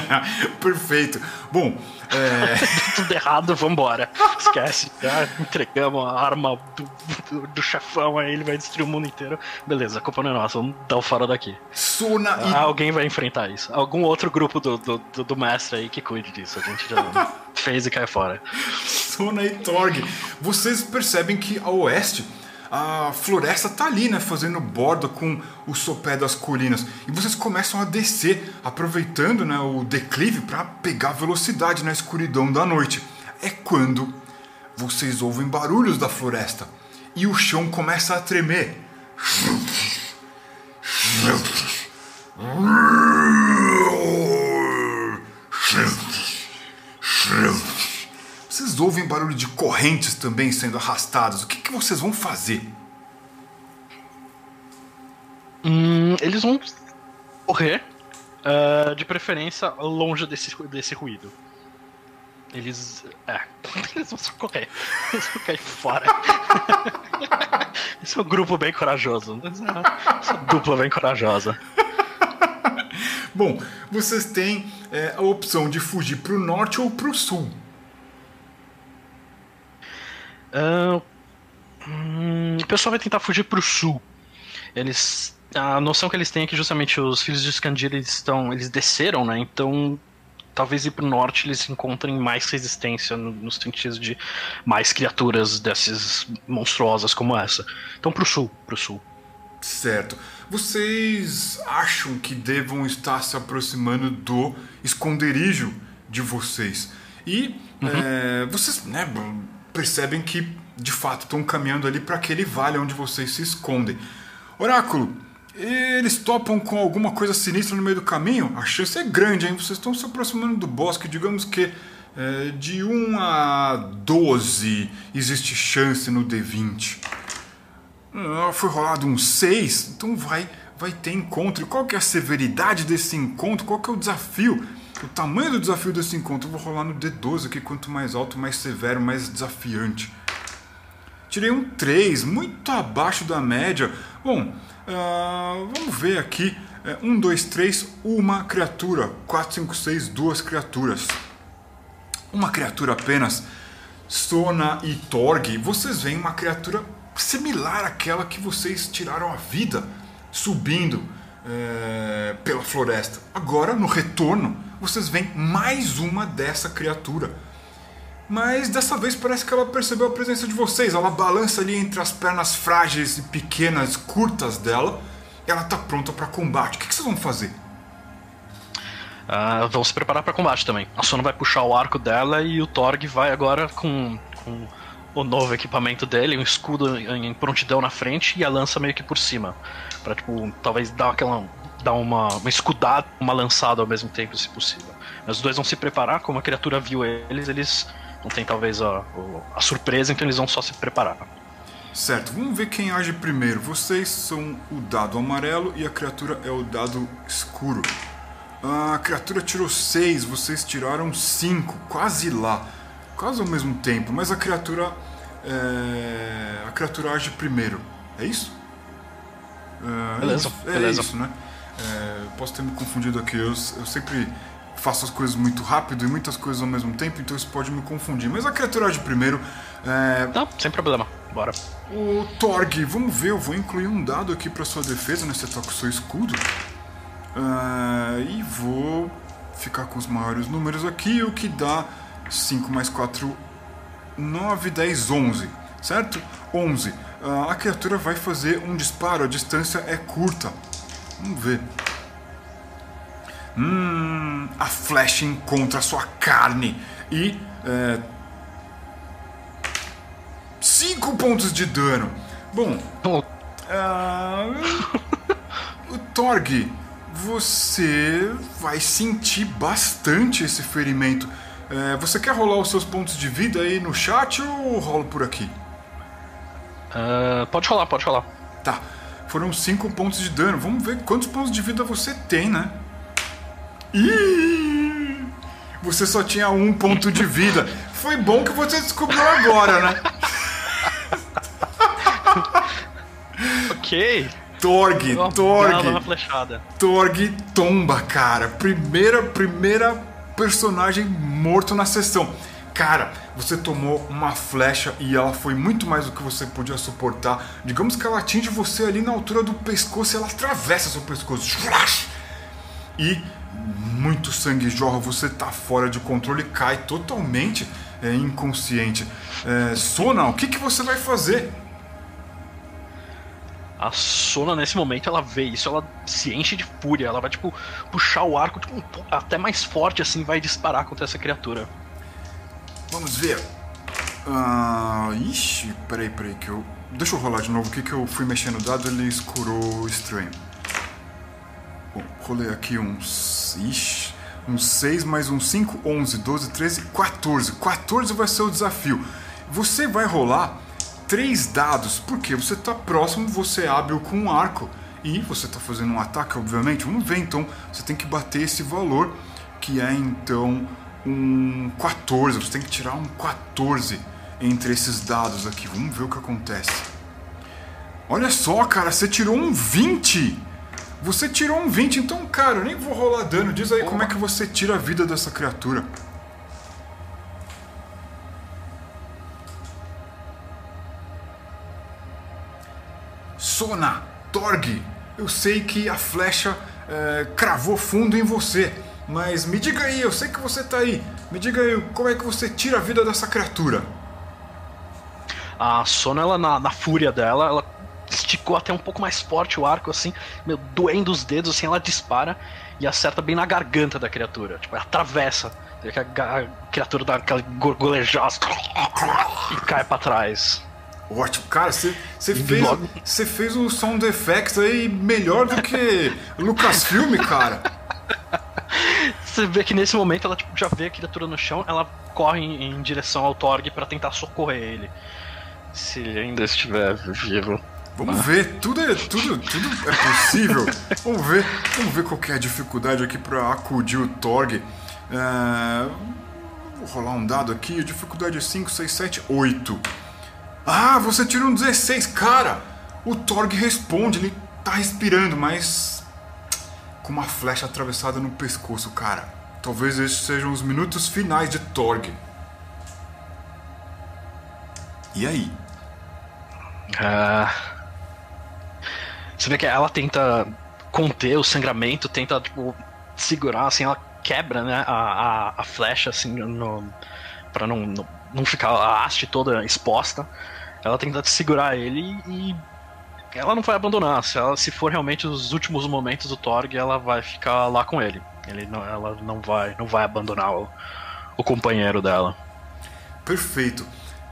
[laughs] Perfeito. Bom, é... [laughs] tudo errado, vambora. Esquece. Já entregamos a arma do, do, do, chefão aí, ele vai destruir o mundo inteiro. Beleza, a culpa não é nossa, vamos dar o fora daqui. Suna e... Alguém vai enfrentar isso. Algum outro grupo do, do, do mestre aí que cuide disso. A gente já fez e cai fora. Sona e Torg, vocês percebem que a oeste a floresta tá ali, né, fazendo borda com o sopé das colinas. E vocês começam a descer, aproveitando, né, o declive para pegar velocidade na escuridão da noite. É quando vocês ouvem barulhos da floresta e o chão começa a tremer. Vocês ouvem barulho de correntes também sendo arrastadas. O que, que vocês vão fazer? Hum, eles vão correr, uh, de preferência longe desse, desse ruído. Eles. É, [laughs] eles vão só correr. [laughs] Eles vão cair fora. [laughs] Esse é um grupo bem corajoso. Essa dupla bem corajosa. Bom, vocês têm é, a opção de fugir para o norte ou para o sul. Uh, hum, o pessoal vai tentar fugir para o sul. Eles, a noção que eles têm é que justamente os filhos de Scandir eles estão, eles desceram, né? Então talvez ir para o norte eles encontrem mais resistência no, no, sentido de mais criaturas dessas monstruosas como essa. Então para o sul, para o sul. Certo. Vocês acham que devam estar se aproximando do esconderijo de vocês? E uhum. é, vocês, né, percebem que de fato estão caminhando ali para aquele vale onde vocês se escondem. Oráculo, eles topam com alguma coisa sinistra no meio do caminho? A chance é grande, hein? Vocês estão se aproximando do bosque, digamos que é, de 1 a 12 existe chance no D20. Ah, foi rolado um 6, então vai, vai ter encontro. Qual que é a severidade desse encontro? Qual que é o desafio? O tamanho do desafio desse encontro eu vou rolar no D12 aqui, quanto mais alto, mais severo, mais desafiante. Tirei um 3, muito abaixo da média. Bom, uh, vamos ver aqui. 1, 2, 3, uma criatura. 4, 5, 6, duas criaturas. Uma criatura apenas. Sona e Torg. Vocês veem uma criatura similar àquela que vocês tiraram a vida subindo é, pela floresta. Agora, no retorno, vocês veem mais uma dessa criatura. Mas dessa vez parece que ela percebeu a presença de vocês. Ela balança ali entre as pernas frágeis e pequenas, curtas dela. Ela está pronta para combate. O que, que, vocês vão fazer? Uh, vão se preparar para combate também. A Sona vai puxar o arco dela e o Torg vai agora com, com o novo equipamento dele, um escudo em prontidão na frente e a lança meio que por cima. para tipo, talvez dar aquela dar uma, uma escudada, uma lançada ao mesmo tempo, se possível. Mas os dois vão se preparar, como a criatura viu eles, eles não tem talvez a, a surpresa, então eles vão só se preparar. Certo, vamos ver quem age primeiro. Vocês são o dado amarelo e a criatura é o dado escuro. A criatura tirou 6, vocês tiraram 5, quase lá. Quase ao mesmo tempo, mas a criatura. É... A criatura age primeiro. É isso? É, beleza, é beleza. isso, né? É, posso ter me confundido aqui, eu, eu sempre faço as coisas muito rápido e muitas coisas ao mesmo tempo, então isso pode me confundir. Mas a criatura de primeiro. É... Não, sem problema, bora. O Torg, vamos ver, eu vou incluir um dado aqui para sua defesa, com o seu escudo. É... E vou ficar com os maiores números aqui, o que dá 5 mais 4, 9, 10, 11, certo? 11. A criatura vai fazer um disparo, a distância é curta. Vamos ver. Hum, a flecha encontra a sua carne e. É, cinco pontos de dano. Bom. Uh, o Torg, você vai sentir bastante esse ferimento. É, você quer rolar os seus pontos de vida aí no chat ou rolo por aqui? Uh, pode rolar, pode rolar. Tá. Foram 5 pontos de dano. Vamos ver quantos pontos de vida você tem, né? Ih! Você só tinha um ponto de vida. Foi bom que você descobriu agora, né? [laughs] ok. Torg, Uma Torg. uma flechada. Torg tomba, cara. Primeira, primeira personagem morto na sessão. Cara, você tomou uma flecha e ela foi muito mais do que você podia suportar. Digamos que ela atinge você ali na altura do pescoço e ela atravessa seu pescoço. E muito sangue jorra, você tá fora de controle, cai totalmente é, inconsciente. É, Sona, o que, que você vai fazer? A Sona, nesse momento, ela vê isso, ela se enche de fúria. Ela vai, tipo, puxar o arco tipo, até mais forte, assim, vai disparar contra essa criatura. Vamos ver. Ah, ixi, peraí, peraí, que eu. Deixa eu rolar de novo, o que que eu fui mexendo o dado ele escurou estranho. Bom, rolei aqui uns. Ixi, uns 6 mais uns 5, 11, 12, 13, 14. 14 vai ser o desafio. Você vai rolar três dados, porque você está próximo, você é hábil com um arco. E você está fazendo um ataque, obviamente. Vamos ver então. Você tem que bater esse valor, que é então um 14. Você tem que tirar um 14 entre esses dados aqui. Vamos ver o que acontece. Olha só, cara, você tirou um 20. Você tirou um 20, então, cara, eu nem vou rolar dano. Diz aí como é que você tira a vida dessa criatura. Sona, Torg, eu sei que a flecha é, cravou fundo em você, mas me diga aí, eu sei que você tá aí. Me diga aí, como é que você tira a vida dessa criatura? A Sona, ela, na, na fúria dela, ela esticou até um pouco mais forte o arco, assim, meu, doendo os dedos, assim, ela dispara e acerta bem na garganta da criatura. Tipo, atravessa. A, a criatura dá aquela gorgolejada e cai pra trás. Ótimo, cara, você fez, fez o sound effects aí melhor do que Lucasfilm, cara. [laughs] Você vê que nesse momento ela tipo, já vê a criatura no chão, ela corre em, em direção ao Torg pra tentar socorrer ele. Se ele ainda estiver vivo. Vamos ver, tudo é, tudo, tudo é possível. [laughs] Vamos ver, vamos ver qual que é a dificuldade aqui pra acudir o Torg. É, Vou rolar um dado aqui, a dificuldade é 5, 6, 7, 8. Ah, você tirou um 16, cara! O Torg responde, ele tá respirando, mas com uma flecha atravessada no pescoço, cara. Talvez esses sejam os minutos finais de Torg. E aí? Ah, Você vê que ela tenta conter o sangramento, tenta, tipo, segurar, assim, ela quebra, né, a, a, a flecha, assim, no, pra não, não, não ficar a haste toda exposta. Ela tenta segurar ele e ela não vai abandonar. Se, ela, se for realmente os últimos momentos do Torg, ela vai ficar lá com ele. ele não, ela não vai, não vai abandonar o, o companheiro dela. Perfeito.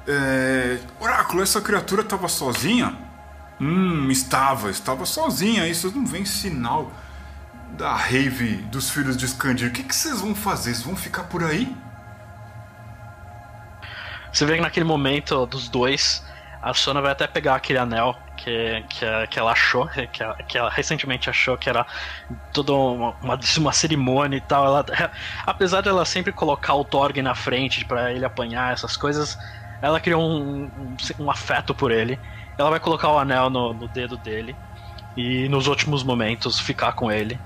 É... Oráculo, essa criatura estava sozinha? Hum, estava, estava sozinha. Isso não vem sinal da rave dos filhos de Skandir. O que, que vocês vão fazer? Vocês vão ficar por aí? Você vê que naquele momento dos dois, a Sona vai até pegar aquele anel que, que, que ela achou, que ela, que ela recentemente achou que era toda uma, uma, uma cerimônia e tal. Ela, apesar de ela sempre colocar o Torg na frente para ele apanhar essas coisas, ela criou um, um, um, afeto por ele. Ela vai colocar o anel no, no dedo dele e nos últimos momentos ficar com ele.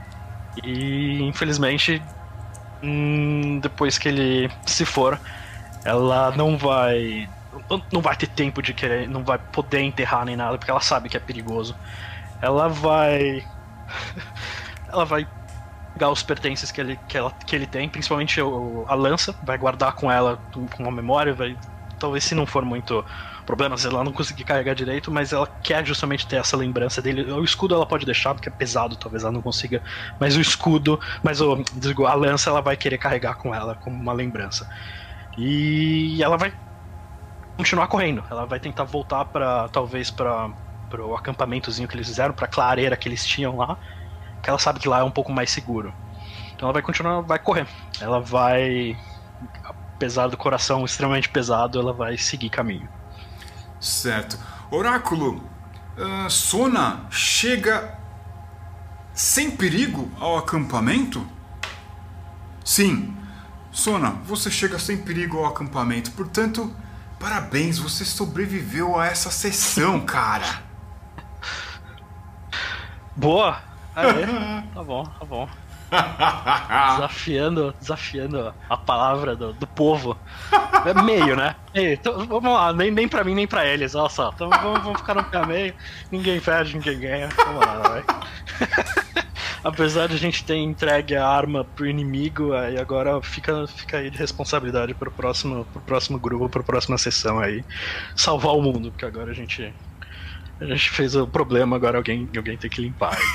E infelizmente, hum, depois que ele se for, ela não vai não vai ter tempo de querer, não vai poder enterrar nem nada, porque ela sabe que é perigoso. Ela vai [laughs] ela vai pegar os pertences que ele, que ela, que ele tem, principalmente o, a lança, vai guardar com ela com uma memória, vai talvez se não for muito problema, se ela não conseguir carregar direito, mas ela quer justamente ter essa lembrança dele. O escudo ela pode deixar porque é pesado, talvez ela não consiga, mas o escudo, mas o a lança ela vai querer carregar com ela como uma lembrança. E ela vai continuar correndo. Ela vai tentar voltar para talvez para o acampamentozinho que eles fizeram, para clareira que eles tinham lá, que ela sabe que lá é um pouco mais seguro. Então ela vai continuar, vai correr. Ela vai, apesar do coração extremamente pesado, ela vai seguir caminho. Certo. Oráculo, uh, Sona chega sem perigo ao acampamento? Sim. Sona, você chega sem perigo ao acampamento, portanto, parabéns, você sobreviveu a essa sessão, cara. Boa! Aê, [laughs] tá bom, tá bom. desafiando, desafiando a palavra do, do povo. É meio, né? Meio. Então, vamos lá, nem, nem pra mim, nem pra eles, olha só. Então vamos, vamos ficar no meio. Ninguém perde, ninguém ganha. Vamos lá, vai. Apesar de a gente ter entregue a arma pro inimigo, aí agora fica, fica aí de responsabilidade pro próximo, pro próximo grupo, pro próxima sessão aí. Salvar o mundo, porque agora a gente. A gente fez o problema, agora alguém, alguém tem que limpar. [laughs]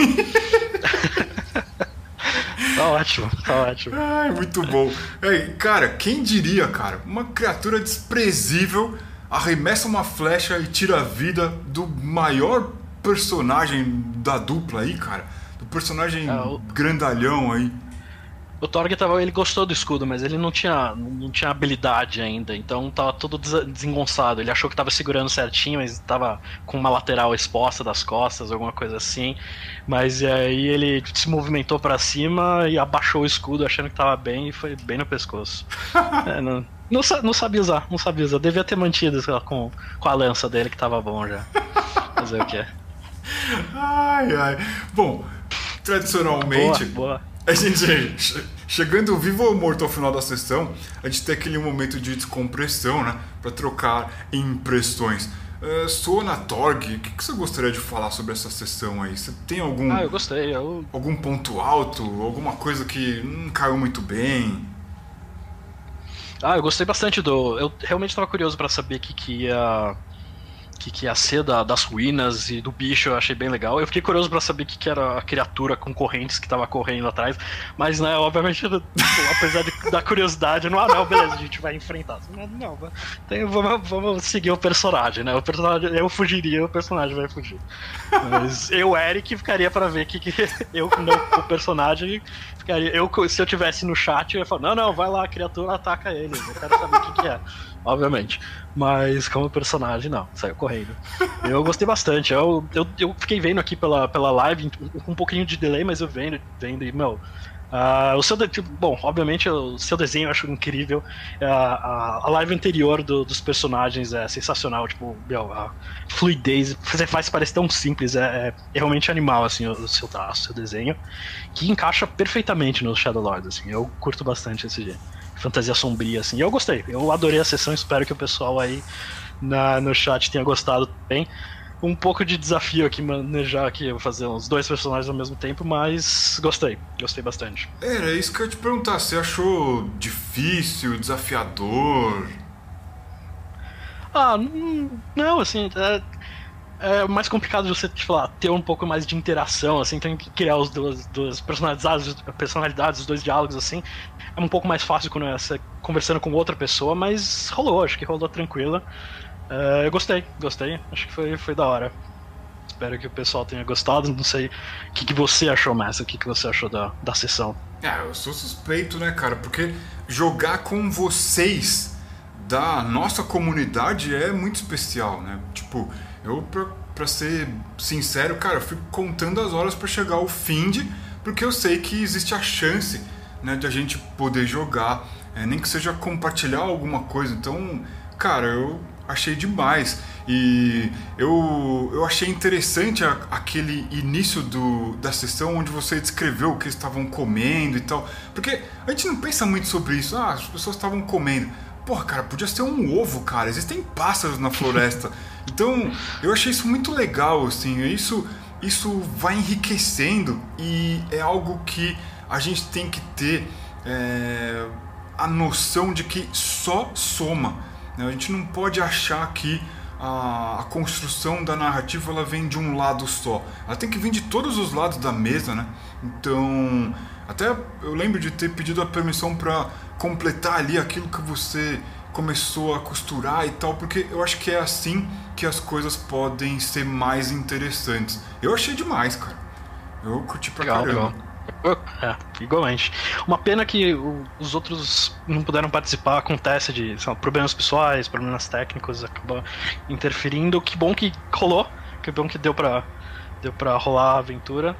Tá ótimo, tá ótimo. Ai, muito bom. Ei, cara, quem diria, cara? Uma criatura desprezível arremessa uma flecha e tira a vida do maior personagem da dupla aí, cara. Personagem é, o... grandalhão aí. O Torg tava, ele gostou do escudo, mas ele não tinha, não tinha habilidade ainda, então tava todo desengonçado. Ele achou que tava segurando certinho, mas tava com uma lateral exposta das costas, alguma coisa assim. Mas aí ele se movimentou para cima e abaixou o escudo, achando que tava bem, e foi bem no pescoço. [laughs] é, não, não, não, sabia usar, não sabia usar. Devia ter mantido lá, com, com a lança dele, que tava bom já. Fazer o quê? [laughs] Ai, ai. Bom, tradicionalmente. Boa, boa a gente, chegando vivo ou morto ao final da sessão, a gente tem aquele momento de descompressão, né? Para trocar impressões. Uh, Sona Torg, o que, que, você gostaria de falar sobre essa sessão aí? Você tem algum. Ah, eu gostei. Eu... Algum ponto alto? Alguma coisa que não caiu muito bem? Ah, eu gostei bastante do. Eu realmente estava curioso para saber o que, que ia que, que ia ser da, das ruínas e do bicho, eu achei bem legal. Eu fiquei curioso para saber o que, que era a criatura com correntes que tava correndo atrás, mas, né, obviamente, [laughs] apesar de, da curiosidade, não, ah, não, beleza, a gente vai enfrentar. Não, não tem, vamos, vamos seguir o personagem, né? O personagem, eu fugiria, o personagem vai fugir. Mas eu, Eric, ficaria para ver que, que [laughs] eu, não, o personagem, ficaria. Eu, se eu tivesse no chat, eu ia falar, não, não, vai lá, a criatura ataca eles. Eu quero saber o que, que é obviamente. Mas como personagem, não, saiu correndo. Eu gostei bastante. Eu, eu, eu fiquei vendo aqui pela, pela live, com um pouquinho de delay, mas eu vendo, vendo e, meu. Uh, o seu tipo, bom, obviamente o seu desenho eu acho incrível. Uh, a, a live anterior do, dos personagens é sensacional, tipo, meu, a fluidez, você faz parece tão simples, é, é realmente animal assim o, o seu traço, o seu desenho, que encaixa perfeitamente no Shadow Lord, assim. Eu curto bastante esse jeito fantasia sombria, assim. E eu gostei, eu adorei a sessão, espero que o pessoal aí na, no chat tenha gostado também. Um pouco de desafio aqui, manejar aqui, fazer uns dois personagens ao mesmo tempo, mas gostei, gostei bastante. Era isso que eu ia te perguntar, você achou difícil, desafiador? Ah, não, assim, é, é mais complicado de você tipo, lá, ter um pouco mais de interação, assim, tem que criar os duas, duas personalidades, personalidades, os dois diálogos, assim é um pouco mais fácil quando você conversando com outra pessoa, mas rolou, acho que rolou tranquila. Uh, eu gostei, gostei, acho que foi, foi da hora. Espero que o pessoal tenha gostado. Não sei o que, que você achou, mais, o que, que você achou da, da sessão. É, eu sou suspeito, né, cara? Porque jogar com vocês da nossa comunidade é muito especial, né? Tipo, eu, pra, pra ser sincero, cara, eu fico contando as horas para chegar ao fim de, porque eu sei que existe a chance né, de a gente poder jogar, é, nem que seja compartilhar alguma coisa. Então, cara, eu achei demais. E eu, eu achei interessante a, aquele início do, da sessão onde você descreveu o que eles estavam comendo e tal. Porque a gente não pensa muito sobre isso. Ah, as pessoas estavam comendo. Porra, cara, podia ser um ovo, cara. Existem pássaros na floresta. [laughs] Então, eu achei isso muito legal, assim. Isso, isso vai enriquecendo e é algo que a gente tem que ter é, a noção de que só soma. Né? A gente não pode achar que a, a, construção da narrativa ela vem de um lado só. Ela tem que vir de todos os lados da mesa, né? Então, até eu lembro de ter pedido a permissão para completar ali aquilo que você começou a costurar e tal, porque eu acho que é assim que as coisas podem ser mais interessantes. Eu achei demais, cara. Eu curti pra legal, caramba. Legal. É, igualmente. Uma pena que os outros não puderam participar, acontece de lá, problemas pessoais, problemas técnicos, acaba interferindo. Que bom que rolou, que bom que deu pra, deu pra rolar a aventura.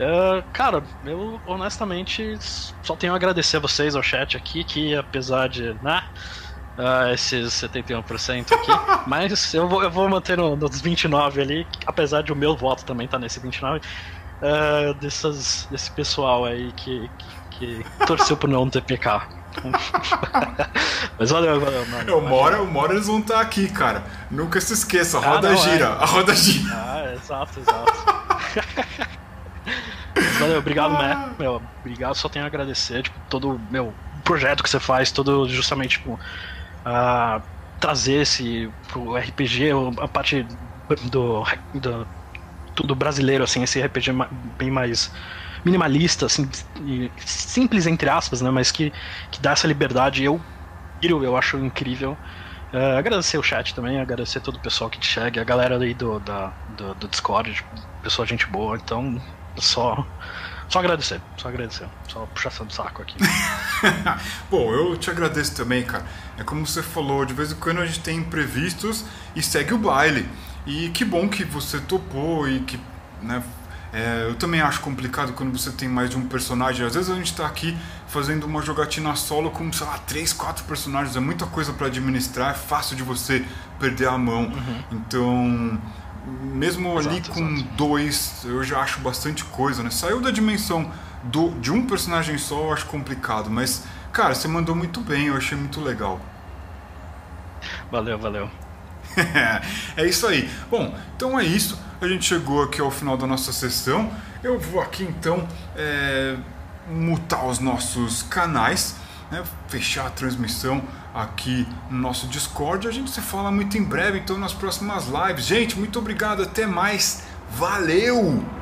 Uh, cara, eu honestamente só tenho a agradecer a vocês, ao chat aqui, que apesar de, né, uh, esses 71% aqui, [laughs] mas eu vou, eu vou manter no, nos 29 ali, apesar de o meu voto também estar tá nesse 29%. Uh, dessas, desse pessoal aí que, que, que torceu pro não TPK. [laughs] Mas valeu, valeu, mano. É, uma hora, uma hora eles vão estar aqui, cara. Nunca se esqueça, a roda ah, não, gira, é. a roda gira. Ah, exato, exato. [laughs] valeu, obrigado, ah. Meu, obrigado, só tenho a agradecer, tipo, todo meu projeto que você faz, todo justamente, tipo, uh, trazer esse pro RPG, a parte do, do tudo brasileiro, assim, esse RPG bem mais minimalista, assim, simples entre aspas, né? Mas que, que dá essa liberdade. Eu eu acho incrível. Uh, agradecer o chat também, agradecer todo o pessoal que te chega, a galera aí do, da, do, do Discord, pessoal gente boa, então só só agradecer, só agradecer. Só puxação de saco aqui. [laughs] Bom, eu te agradeço também, cara. É como você falou, de vez em quando a gente tem imprevistos e segue o baile. E que bom que você topou e que né, é, eu também acho complicado quando você tem mais de um personagem. Às vezes a gente está aqui fazendo uma jogatina solo com, sei lá, três, quatro personagens. É muita coisa para administrar, é fácil de você perder a mão. Uhum. Então, mesmo exato, ali com exato. dois, eu já acho bastante coisa, né? Saiu da dimensão do, de um personagem só, eu acho complicado. Mas, cara, você mandou muito bem, eu achei muito legal. Valeu, valeu. [laughs] é isso aí. Bom, então é isso. A gente chegou aqui ao final da nossa sessão. Eu vou aqui então é, mutar os nossos canais, né, fechar a transmissão aqui no nosso Discord. A gente se fala muito em breve, então nas próximas lives. Gente, muito obrigado. Até mais. Valeu!